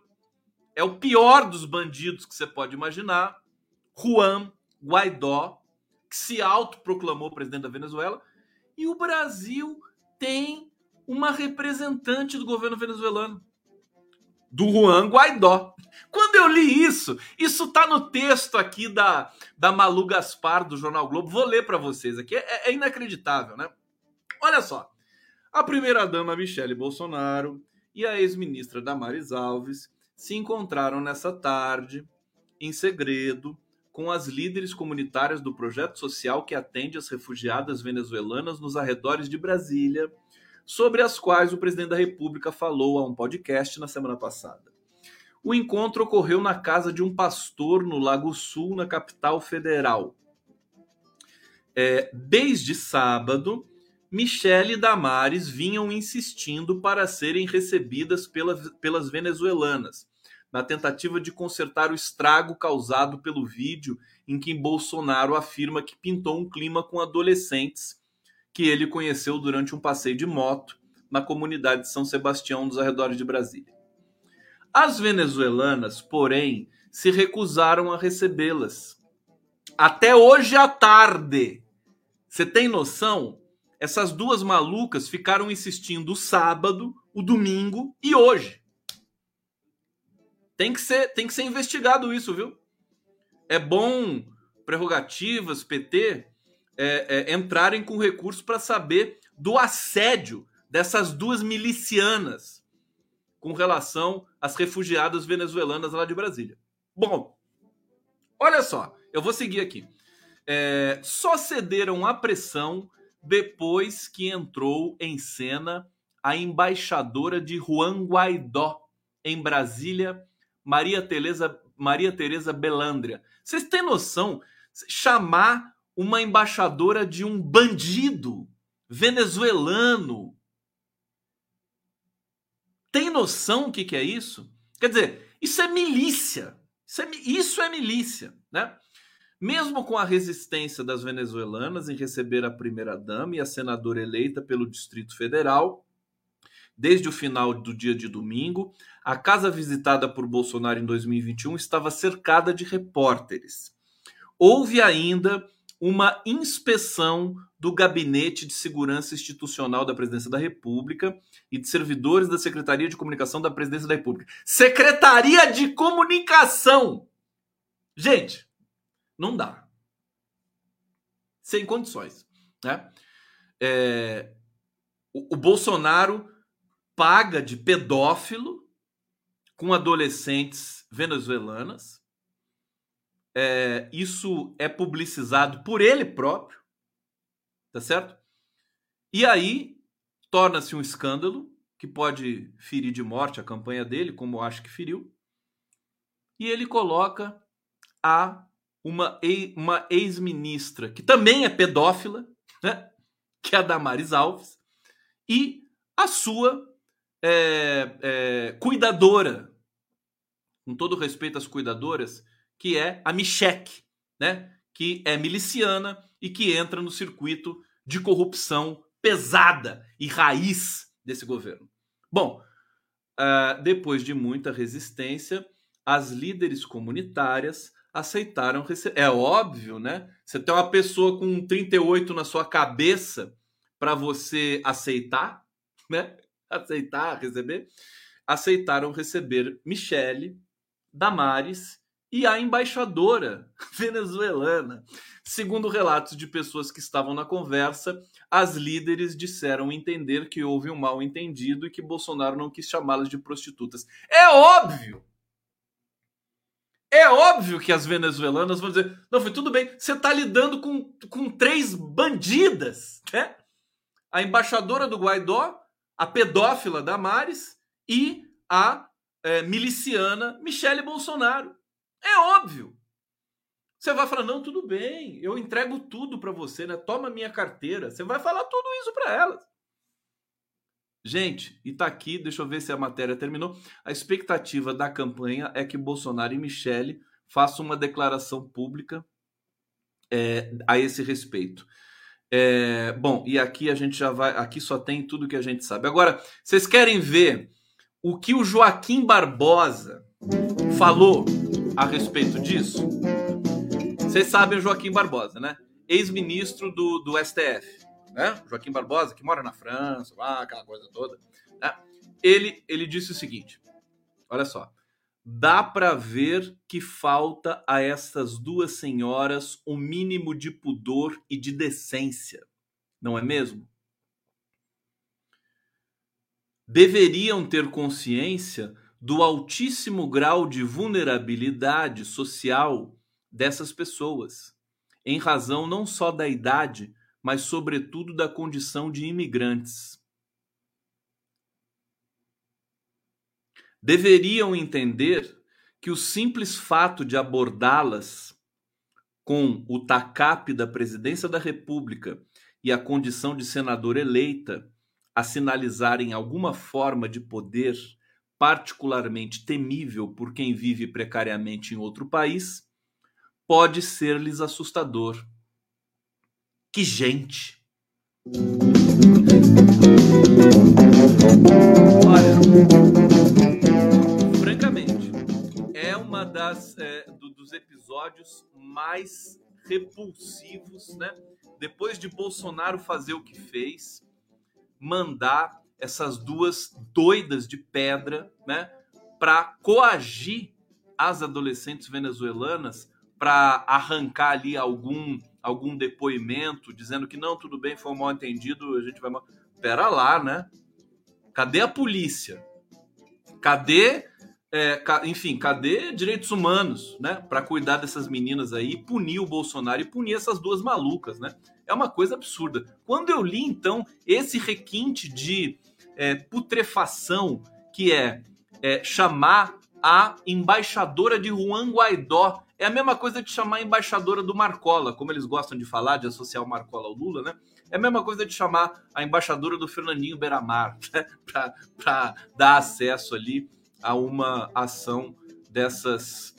Speaker 1: É o pior dos bandidos que você pode imaginar. Juan Guaidó, que se autoproclamou presidente da Venezuela. E o Brasil tem uma representante do governo venezuelano do Juan Guaidó. Quando eu li isso, isso tá no texto aqui da, da Malu Gaspar do Jornal Globo. Vou ler para vocês aqui. É, é, inacreditável, né? Olha só. A primeira-dama Michele Bolsonaro e a ex-ministra Damares Alves se encontraram nessa tarde, em segredo, com as líderes comunitárias do projeto social que atende as refugiadas venezuelanas nos arredores de Brasília sobre as quais o presidente da República falou a um podcast na semana passada. O encontro ocorreu na casa de um pastor no Lago Sul, na capital federal. É, desde sábado, Michele e Damares vinham insistindo para serem recebidas pelas, pelas venezuelanas, na tentativa de consertar o estrago causado pelo vídeo em que Bolsonaro afirma que pintou um clima com adolescentes que ele conheceu durante um passeio de moto na comunidade de São Sebastião, nos arredores de Brasília. As venezuelanas, porém, se recusaram a recebê-las. Até hoje à tarde. Você tem noção? Essas duas malucas ficaram insistindo o sábado, o domingo e hoje. Tem que ser, tem que ser investigado isso, viu? É bom prerrogativas, PT, é, é, entrarem com recurso para saber do assédio dessas duas milicianas com relação às refugiadas venezuelanas lá de Brasília. Bom, olha só, eu vou seguir aqui. É, só cederam à pressão depois que entrou em cena a embaixadora de Juan Guaidó em Brasília, Maria Teresa, Maria Teresa Belandria. Vocês têm noção? Chamar uma embaixadora de um bandido venezuelano. Tem noção o que, que é isso? Quer dizer, isso é milícia. Isso é, isso é milícia, né? Mesmo com a resistência das venezuelanas em receber a primeira-dama e a senadora eleita pelo Distrito Federal, desde o final do dia de domingo, a casa visitada por Bolsonaro em 2021 estava cercada de repórteres. Houve ainda uma inspeção do Gabinete de Segurança Institucional da Presidência da República e de servidores da Secretaria de Comunicação da Presidência da República. Secretaria de Comunicação! Gente, não dá. Sem condições. Né? É, o, o Bolsonaro paga de pedófilo com adolescentes venezuelanas é, isso é publicizado por ele próprio, tá certo? E aí torna-se um escândalo que pode ferir de morte a campanha dele, como acho que feriu. E ele coloca a uma, uma ex-ministra que também é pedófila, né? que é a Damares Alves, e a sua é, é, cuidadora, com todo respeito às cuidadoras, que é a Michek, né? que é miliciana e que entra no circuito de corrupção pesada e raiz desse governo. Bom, uh, depois de muita resistência, as líderes comunitárias aceitaram receber. É óbvio, né? Você tem uma pessoa com 38 na sua cabeça para você aceitar, né? Aceitar, receber. Aceitaram receber Michele, Damares e a embaixadora venezuelana. Segundo relatos de pessoas que estavam na conversa, as líderes disseram entender que houve um mal entendido e que Bolsonaro não quis chamá-las de prostitutas. É óbvio! É óbvio que as venezuelanas vão dizer: não, foi tudo bem, você está lidando com, com três bandidas, né? A embaixadora do Guaidó, a pedófila Damares e a é, miliciana Michele Bolsonaro. É óbvio. Você vai falar: não, tudo bem, eu entrego tudo para você, né? Toma minha carteira. Você vai falar tudo isso para elas. Gente, e tá aqui, deixa eu ver se a matéria terminou. A expectativa da campanha é que Bolsonaro e Michele façam uma declaração pública é, a esse respeito. É, bom, e aqui a gente já vai. Aqui só tem tudo que a gente sabe. Agora, vocês querem ver o que o Joaquim Barbosa falou a respeito disso? Vocês sabem o Joaquim Barbosa, né? Ex-ministro do, do STF, né? Joaquim Barbosa, que mora na França, lá, aquela coisa toda. Né? Ele, ele disse o seguinte: olha só. Dá para ver que falta a essas duas senhoras um mínimo de pudor e de decência, não é mesmo? deveriam ter consciência do altíssimo grau de vulnerabilidade social dessas pessoas, em razão não só da idade, mas, sobretudo, da condição de imigrantes. Deveriam entender que o simples fato de abordá-las com o TACAP da presidência da República e a condição de senador eleita a sinalizarem alguma forma de poder particularmente temível por quem vive precariamente em outro país, pode ser-lhes assustador. Que gente! Olha, francamente, é uma das é, do, dos episódios mais repulsivos, né? Depois de Bolsonaro fazer o que fez, mandar essas duas doidas de pedra, né, para coagir as adolescentes venezuelanas para arrancar ali algum algum depoimento dizendo que não, tudo bem, foi um mal entendido, a gente vai Pera lá, né? Cadê a polícia? Cadê é, enfim, cadê direitos humanos, né, para cuidar dessas meninas aí, punir o Bolsonaro e punir essas duas malucas, né? É uma coisa absurda. Quando eu li então esse requinte de é, putrefação que é, é, chamar a embaixadora de Juan Guaidó é a mesma coisa de chamar a embaixadora do Marcola, como eles gostam de falar, de associar o Marcola ao Lula, né? É a mesma coisa de chamar a embaixadora do Fernandinho Beiramar, né? para dar acesso ali a uma ação dessas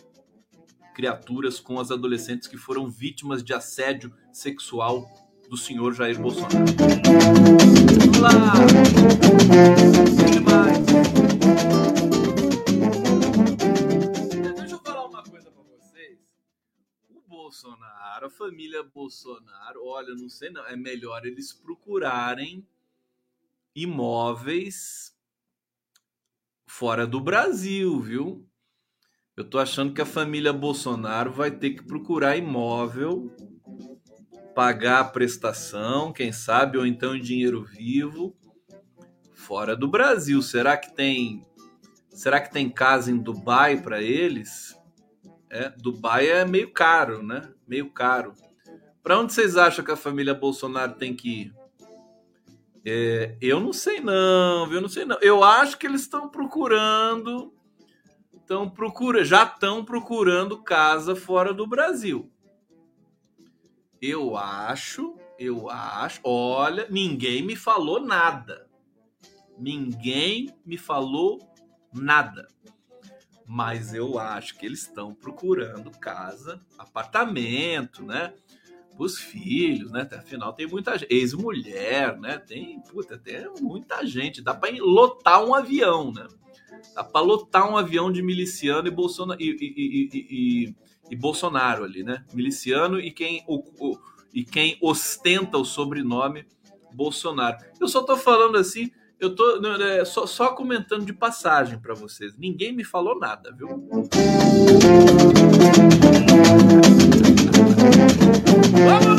Speaker 1: criaturas com as adolescentes que foram vítimas de assédio sexual do senhor Jair Bolsonaro. Demais. Deixa eu falar uma coisa vocês. O Bolsonaro, a família Bolsonaro, olha, não sei não, é melhor eles procurarem imóveis fora do Brasil, viu? Eu tô achando que a família Bolsonaro vai ter que procurar imóvel, pagar a prestação, quem sabe, ou então em dinheiro vivo, fora do Brasil. Será que tem será que tem casa em Dubai para eles? É, Dubai é meio caro, né? Meio caro. Para onde vocês acham que a família Bolsonaro tem que ir? É, eu não sei não, eu não sei não. Eu acho que eles estão procurando, estão procura, já estão procurando casa fora do Brasil. Eu acho, eu acho. Olha, ninguém me falou nada. Ninguém me falou nada. Mas eu acho que eles estão procurando casa, apartamento, né? os filhos, né? Afinal, tem muita gente. Ex-mulher, né? Tem, puta, tem muita gente. Dá para lotar um avião, né? Dá para lotar um avião de miliciano e Bolsonaro, e, e, e, e, Bolsonaro ali, né? Miliciano e quem, o, o, e quem ostenta o sobrenome Bolsonaro. Eu só tô falando assim, eu tô é, só, só comentando de passagem para vocês. Ninguém me falou nada, viu? Vamos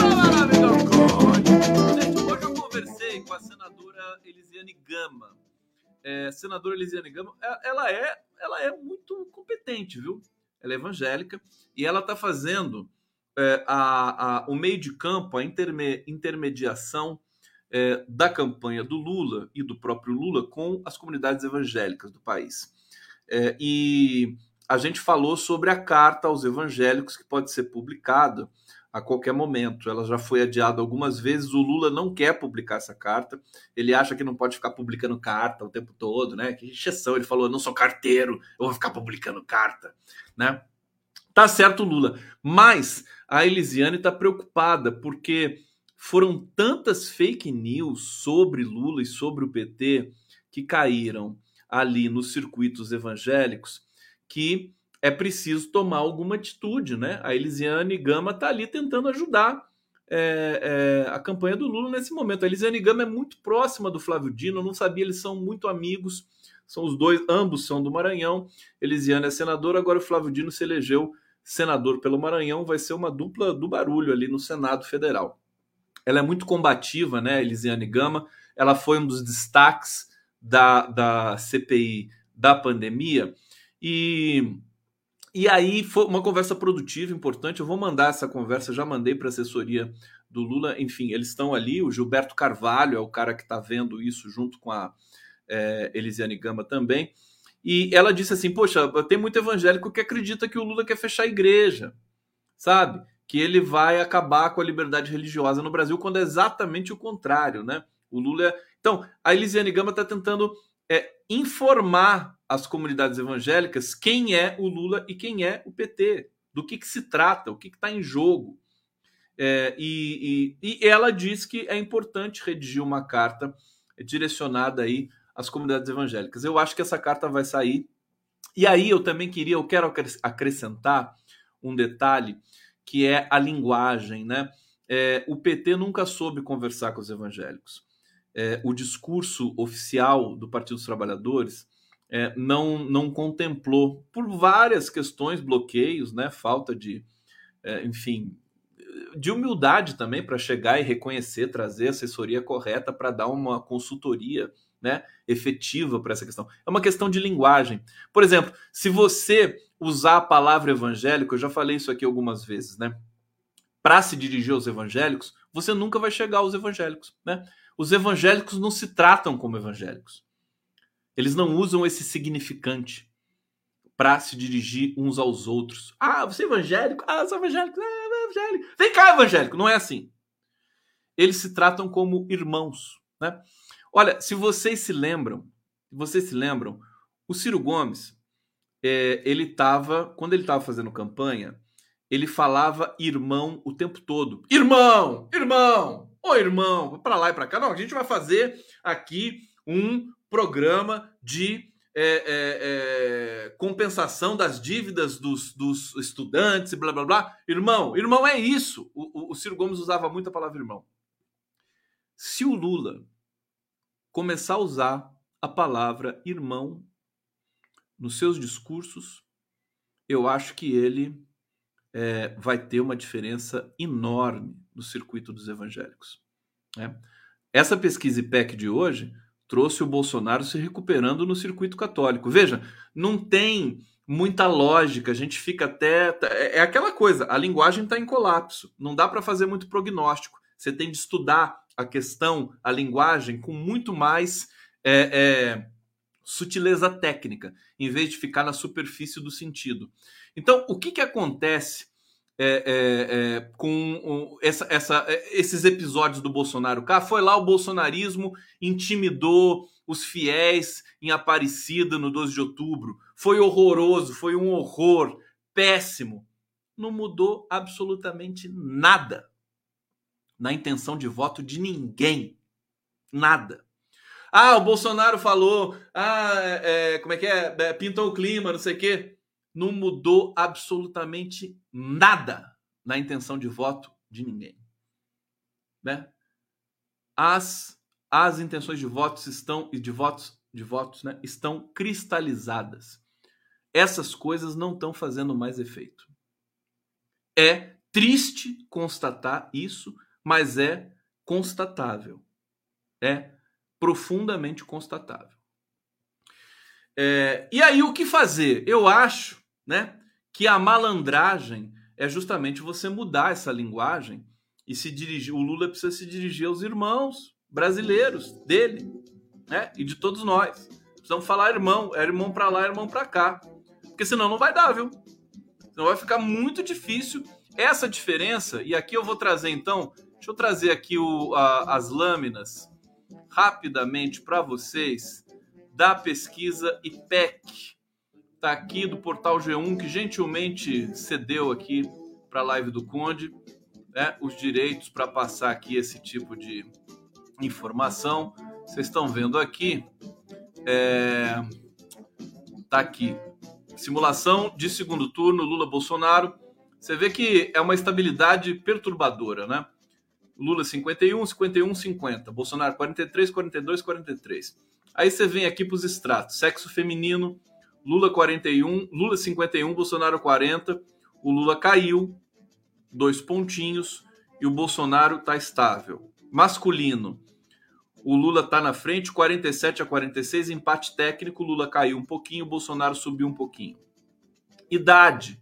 Speaker 1: lá, Gente, hoje eu conversei com a senadora Elisiane Gama. É, senadora Elisiane Gama, é, ela é, ela é muito competente, viu? Ela é evangélica e ela está fazendo é, a, a, o meio de campo, a interme, intermediação é, da campanha do Lula e do próprio Lula com as comunidades evangélicas do país. É, e a gente falou sobre a carta aos evangélicos que pode ser publicada a qualquer momento. Ela já foi adiada algumas vezes. O Lula não quer publicar essa carta. Ele acha que não pode ficar publicando carta o tempo todo, né? Que exceção. Ele falou: eu não sou carteiro, eu vou ficar publicando carta, né? Tá certo, Lula. Mas a Elisiane está preocupada porque foram tantas fake news sobre Lula e sobre o PT que caíram ali nos circuitos evangélicos que é preciso tomar alguma atitude, né? A Elisiane Gama está ali tentando ajudar é, é, a campanha do Lula nesse momento. A Elisiane Gama é muito próxima do Flávio Dino, eu não sabia, eles são muito amigos, são os dois, ambos são do Maranhão. Elisiane é senadora, agora o Flávio Dino se elegeu senador pelo Maranhão, vai ser uma dupla do barulho ali no Senado Federal. Ela é muito combativa, né, Elisiane Gama? Ela foi um dos destaques da, da CPI da pandemia e e aí foi uma conversa produtiva, importante. Eu vou mandar essa conversa, já mandei para a assessoria do Lula. Enfim, eles estão ali. O Gilberto Carvalho é o cara que está vendo isso junto com a é, Elisiane Gama também. E ela disse assim: Poxa, tem muito evangélico que acredita que o Lula quer fechar a igreja, sabe? Que ele vai acabar com a liberdade religiosa no Brasil, quando é exatamente o contrário, né? O Lula. É... Então, a Elisiane Gama está tentando é, informar as comunidades evangélicas quem é o Lula e quem é o PT, do que, que se trata, o que está em jogo. É, e, e, e, ela diz que é importante redigir uma carta direcionada aí às comunidades evangélicas. Eu acho que essa carta vai sair. E aí eu também queria, eu quero acrescentar um detalhe que é a linguagem, né? É, o PT nunca soube conversar com os evangélicos. É, o discurso oficial do Partido dos Trabalhadores é, não, não contemplou, por várias questões, bloqueios, né, falta de, é, enfim, de humildade também para chegar e reconhecer, trazer assessoria correta para dar uma consultoria né, efetiva para essa questão. É uma questão de linguagem. Por exemplo, se você usar a palavra evangélico, eu já falei isso aqui algumas vezes, né? Para se dirigir aos evangélicos, você nunca vai chegar aos evangélicos, né? Os evangélicos não se tratam como evangélicos. Eles não usam esse significante para se dirigir uns aos outros. Ah, você é evangélico? Ah, sou evangélico. Ah, evangélico. Vem cá, evangélico. Não é assim. Eles se tratam como irmãos, né? Olha, se vocês se lembram, vocês se lembram, o Ciro Gomes, é, ele estava, quando ele estava fazendo campanha, ele falava irmão o tempo todo. Irmão, irmão, ô irmão, para lá e para cá. Não, a gente vai fazer aqui um programa de é, é, é, compensação das dívidas dos, dos, estudantes, blá blá blá. Irmão, irmão é isso. O, o, o Ciro Gomes usava muito a palavra irmão. Se o Lula começar a usar a palavra irmão nos seus discursos, eu acho que ele é, vai ter uma diferença enorme no circuito dos evangélicos. Né? Essa pesquisa IPEC de hoje trouxe o Bolsonaro se recuperando no circuito católico. Veja, não tem muita lógica, a gente fica até. É aquela coisa, a linguagem está em colapso, não dá para fazer muito prognóstico. Você tem de estudar a questão, a linguagem, com muito mais é, é, sutileza técnica, em vez de ficar na superfície do sentido. Então, o que, que acontece é, é, é, com essa, essa, é, esses episódios do Bolsonaro cá. Foi lá o bolsonarismo intimidou os fiéis em Aparecida no 12 de outubro. Foi horroroso, foi um horror, péssimo. Não mudou absolutamente nada na intenção de voto de ninguém. Nada. Ah, o Bolsonaro falou, ah, é, como é que é? é pintou o clima, não sei o quê não mudou absolutamente nada na intenção de voto de ninguém. Né? as, as intenções de votos estão de votos de votos, né, estão cristalizadas. Essas coisas não estão fazendo mais efeito. É triste constatar isso, mas é constatável. É profundamente constatável. É, e aí o que fazer? Eu acho, né, que a malandragem é justamente você mudar essa linguagem e se dirigir. O Lula precisa se dirigir aos irmãos brasileiros dele, né, e de todos nós. Precisamos falar irmão, é irmão para lá, é irmão para cá, porque senão não vai dar, viu? Senão vai ficar muito difícil essa diferença. E aqui eu vou trazer então, deixa eu trazer aqui o, a, as lâminas rapidamente para vocês da pesquisa IPEC. Está aqui do portal G1, que gentilmente cedeu aqui para a live do Conde né, os direitos para passar aqui esse tipo de informação. Vocês estão vendo aqui. É... Tá aqui. Simulação de segundo turno, Lula-Bolsonaro. Você vê que é uma estabilidade perturbadora, né? Lula 51, 51, 50. Bolsonaro 43, 42, 43. Aí você vem aqui para os extratos. Sexo feminino, Lula 41, Lula 51, Bolsonaro 40. O Lula caiu, dois pontinhos, e o Bolsonaro está estável. Masculino, o Lula está na frente, 47 a 46, empate técnico, Lula caiu um pouquinho, Bolsonaro subiu um pouquinho. Idade,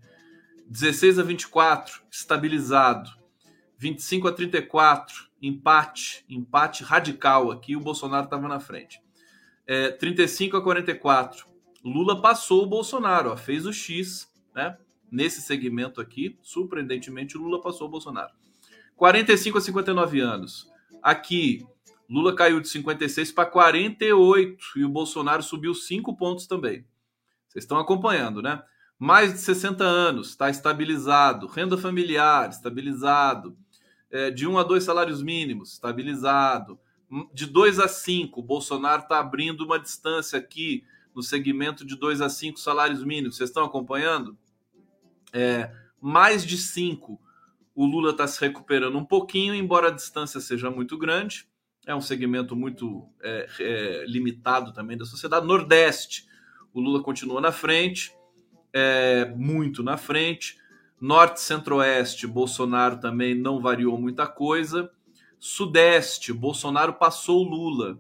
Speaker 1: 16 a 24, estabilizado. 25 a 34, empate, empate radical aqui, o Bolsonaro estava na frente. É, 35 a 44, Lula passou o Bolsonaro, ó, fez o X, né? Nesse segmento aqui, surpreendentemente, Lula passou o Bolsonaro. 45 a 59 anos. Aqui, Lula caiu de 56 para 48 e o Bolsonaro subiu 5 pontos também. Vocês estão acompanhando, né? Mais de 60 anos, está estabilizado. Renda familiar, estabilizado é, de 1 a 2 salários mínimos, estabilizado. De 2 a 5, Bolsonaro está abrindo uma distância aqui no segmento de 2 a 5 salários mínimos. Vocês estão acompanhando? É, mais de 5, o Lula está se recuperando um pouquinho, embora a distância seja muito grande. É um segmento muito é, é, limitado também da sociedade. Nordeste, o Lula continua na frente, é, muito na frente. Norte, Centro-Oeste, Bolsonaro também não variou muita coisa. Sudeste, Bolsonaro passou Lula.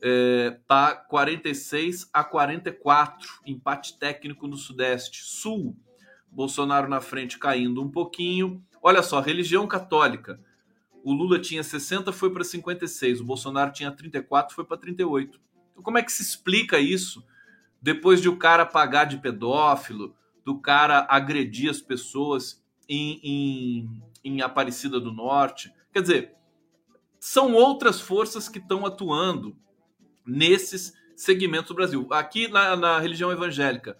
Speaker 1: É, tá 46 a 44, empate técnico no Sudeste. Sul, Bolsonaro na frente caindo um pouquinho. Olha só, religião católica. O Lula tinha 60, foi para 56. O Bolsonaro tinha 34, foi para 38. Então, como é que se explica isso? Depois de o cara pagar de pedófilo, do cara agredir as pessoas em, em, em Aparecida do Norte. Quer dizer, são outras forças que estão atuando nesses segmentos do Brasil. Aqui na, na religião evangélica,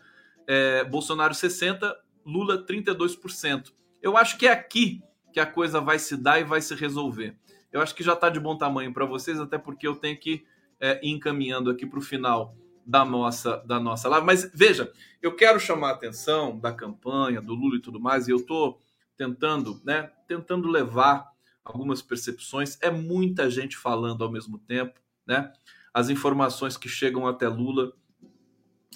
Speaker 1: é, Bolsonaro 60%, Lula 32%. Eu acho que é aqui que a coisa vai se dar e vai se resolver. Eu acho que já está de bom tamanho para vocês, até porque eu tenho que é, ir encaminhando aqui para o final da nossa da nossa live. Mas veja, eu quero chamar a atenção da campanha, do Lula e tudo mais, e eu estou tentando, né, tentando levar algumas percepções. É muita gente falando ao mesmo tempo, né? As informações que chegam até Lula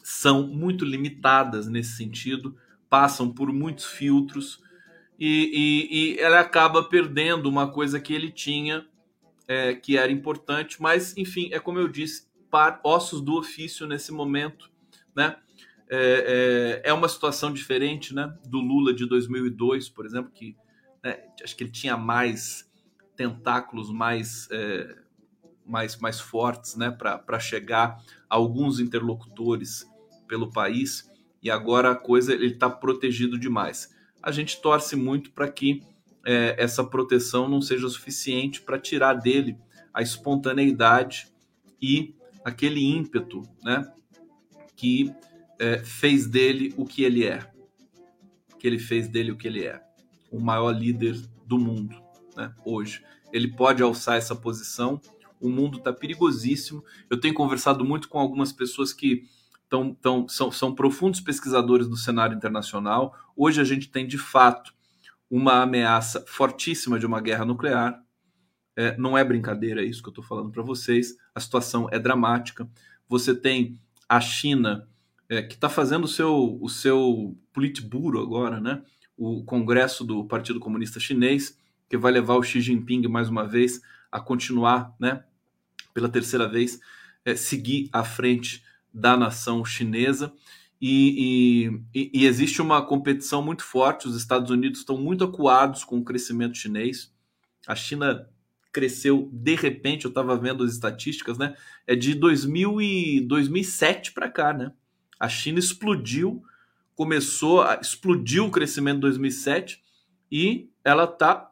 Speaker 1: são muito limitadas nesse sentido, passam por muitos filtros e, e, e ela acaba perdendo uma coisa que ele tinha, é, que era importante, mas enfim, é como eu disse, par, ossos do ofício nesse momento, né? É, é, é, uma situação diferente, né? Do Lula de 2002, por exemplo, que né, acho que ele tinha mais tentáculos, mais é, mais, mais fortes, né? Para chegar a alguns interlocutores pelo país e agora a coisa ele está protegido demais. A gente torce muito para que é, essa proteção não seja suficiente para tirar dele a espontaneidade e aquele ímpeto né, que é, fez dele o que ele é. Que ele fez dele o que ele é. O maior líder do mundo né, hoje. Ele pode alçar essa posição. O mundo está perigosíssimo. Eu tenho conversado muito com algumas pessoas que tão, tão, são, são profundos pesquisadores do cenário internacional. Hoje a gente tem, de fato, uma ameaça fortíssima de uma guerra nuclear. É, não é brincadeira isso que eu estou falando para vocês. A situação é dramática. Você tem a China é, que está fazendo o seu, o seu Politburo agora, né? O Congresso do Partido Comunista Chinês, que vai levar o Xi Jinping mais uma vez a continuar, né? Pela terceira vez, é, seguir à frente da nação chinesa. E, e, e, existe uma competição muito forte. Os Estados Unidos estão muito acuados com o crescimento chinês. A China cresceu de repente, eu estava vendo as estatísticas, né? É de 2000 e 2007 para cá, né? A China explodiu, começou, a, explodiu o crescimento em 2007 e ela tá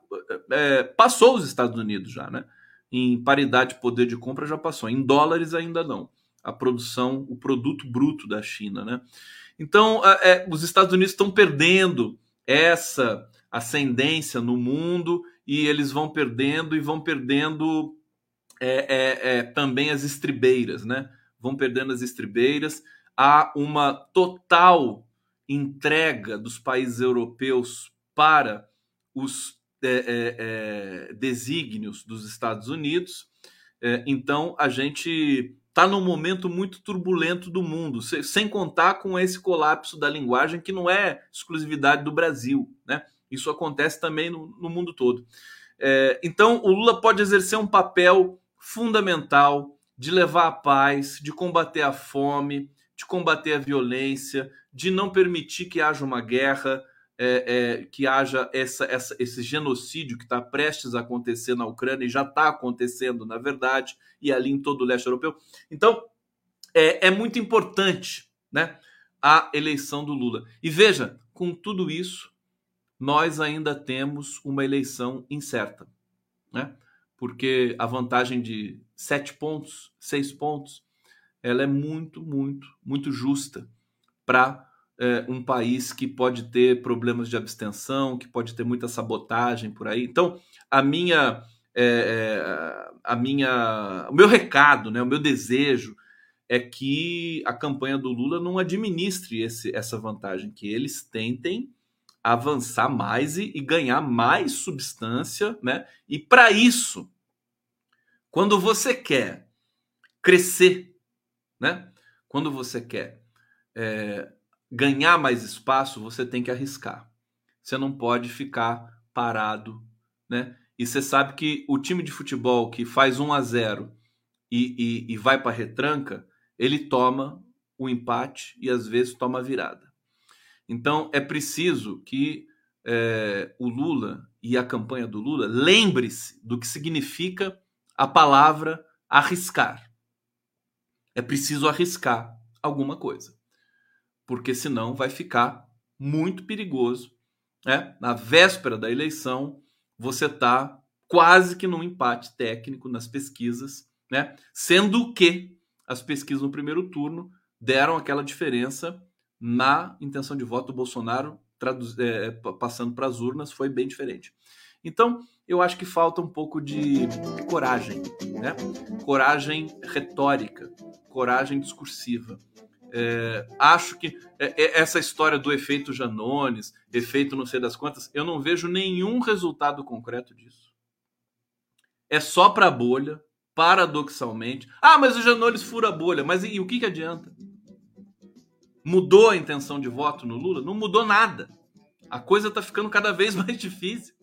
Speaker 1: é, passou os Estados Unidos já, né? Em paridade de poder de compra já passou. Em dólares ainda não. A produção, o produto bruto da China, né? Então, é, os Estados Unidos estão perdendo essa ascendência no mundo e eles vão perdendo e vão perdendo é, é, é, também as estribeiras, né? Vão perdendo as estribeiras. Há uma total entrega dos países europeus para os é, é, é, desígnios dos Estados Unidos. então, a gente está num momento muito turbulento do mundo, sem contar com esse colapso da linguagem que não é exclusividade do Brasil, né? Isso acontece também no, no mundo todo. É, então, o Lula pode exercer um papel fundamental de levar a paz, de combater a fome, de combater a violência, de não permitir que haja uma guerra, é, é, que haja essa, essa, esse genocídio que está prestes a acontecer na Ucrânia e já está acontecendo, na verdade, e ali em todo o leste europeu. Então, é, é muito importante né, a eleição do Lula. E veja, com tudo isso, nós ainda temos uma eleição incerta, né? Porque a vantagem de sete pontos, seis pontos, ela é muito, muito, muito justa para é, um país que pode ter problemas de abstenção, que pode ter muita sabotagem por aí. Então, a minha, é, é a minha, o meu recado, né, o meu desejo é que a campanha do Lula não administre esse, essa vantagem, que eles tentem avançar mais e, e ganhar mais substância, né? E para isso, quando você quer crescer, né? Quando você quer é, ganhar mais espaço, você tem que arriscar. Você não pode ficar parado, né? E você sabe que o time de futebol que faz 1 a 0 e, e, e vai para retranca, ele toma o empate e às vezes toma a virada. Então, é preciso que é, o Lula e a campanha do Lula lembre-se do que significa a palavra arriscar. É preciso arriscar alguma coisa, porque senão vai ficar muito perigoso. Né? Na véspera da eleição, você está quase que num empate técnico nas pesquisas, né? sendo que as pesquisas no primeiro turno deram aquela diferença na intenção de voto do Bolsonaro, é, passando para as urnas, foi bem diferente. Então, eu acho que falta um pouco de coragem, né? coragem retórica, coragem discursiva. É, acho que é, é, essa história do efeito Janones, efeito não sei das quantas, eu não vejo nenhum resultado concreto disso. É só para bolha, paradoxalmente. Ah, mas o Janones fura a bolha. Mas e, e o que, que adianta? Mudou a intenção de voto no Lula? Não mudou nada. A coisa está ficando cada vez mais difícil.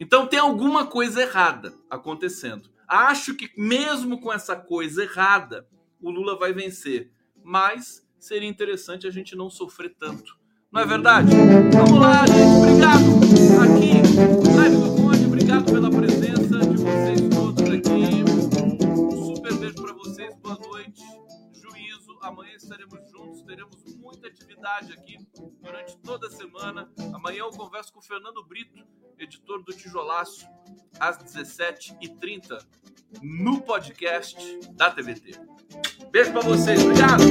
Speaker 1: Então tem alguma coisa errada acontecendo. Acho que mesmo com essa coisa errada, o Lula vai vencer. Mas seria interessante a gente não sofrer tanto. Não é verdade? Vamos lá, gente. Obrigado. Aqui, Live do Conde, obrigado pela presença Amanhã estaremos teremos muita atividade aqui durante toda a semana. Amanhã eu converso com o Fernando Brito, editor do Tijolaço, às 17h30, no podcast da TVT. Beijo para vocês, obrigado!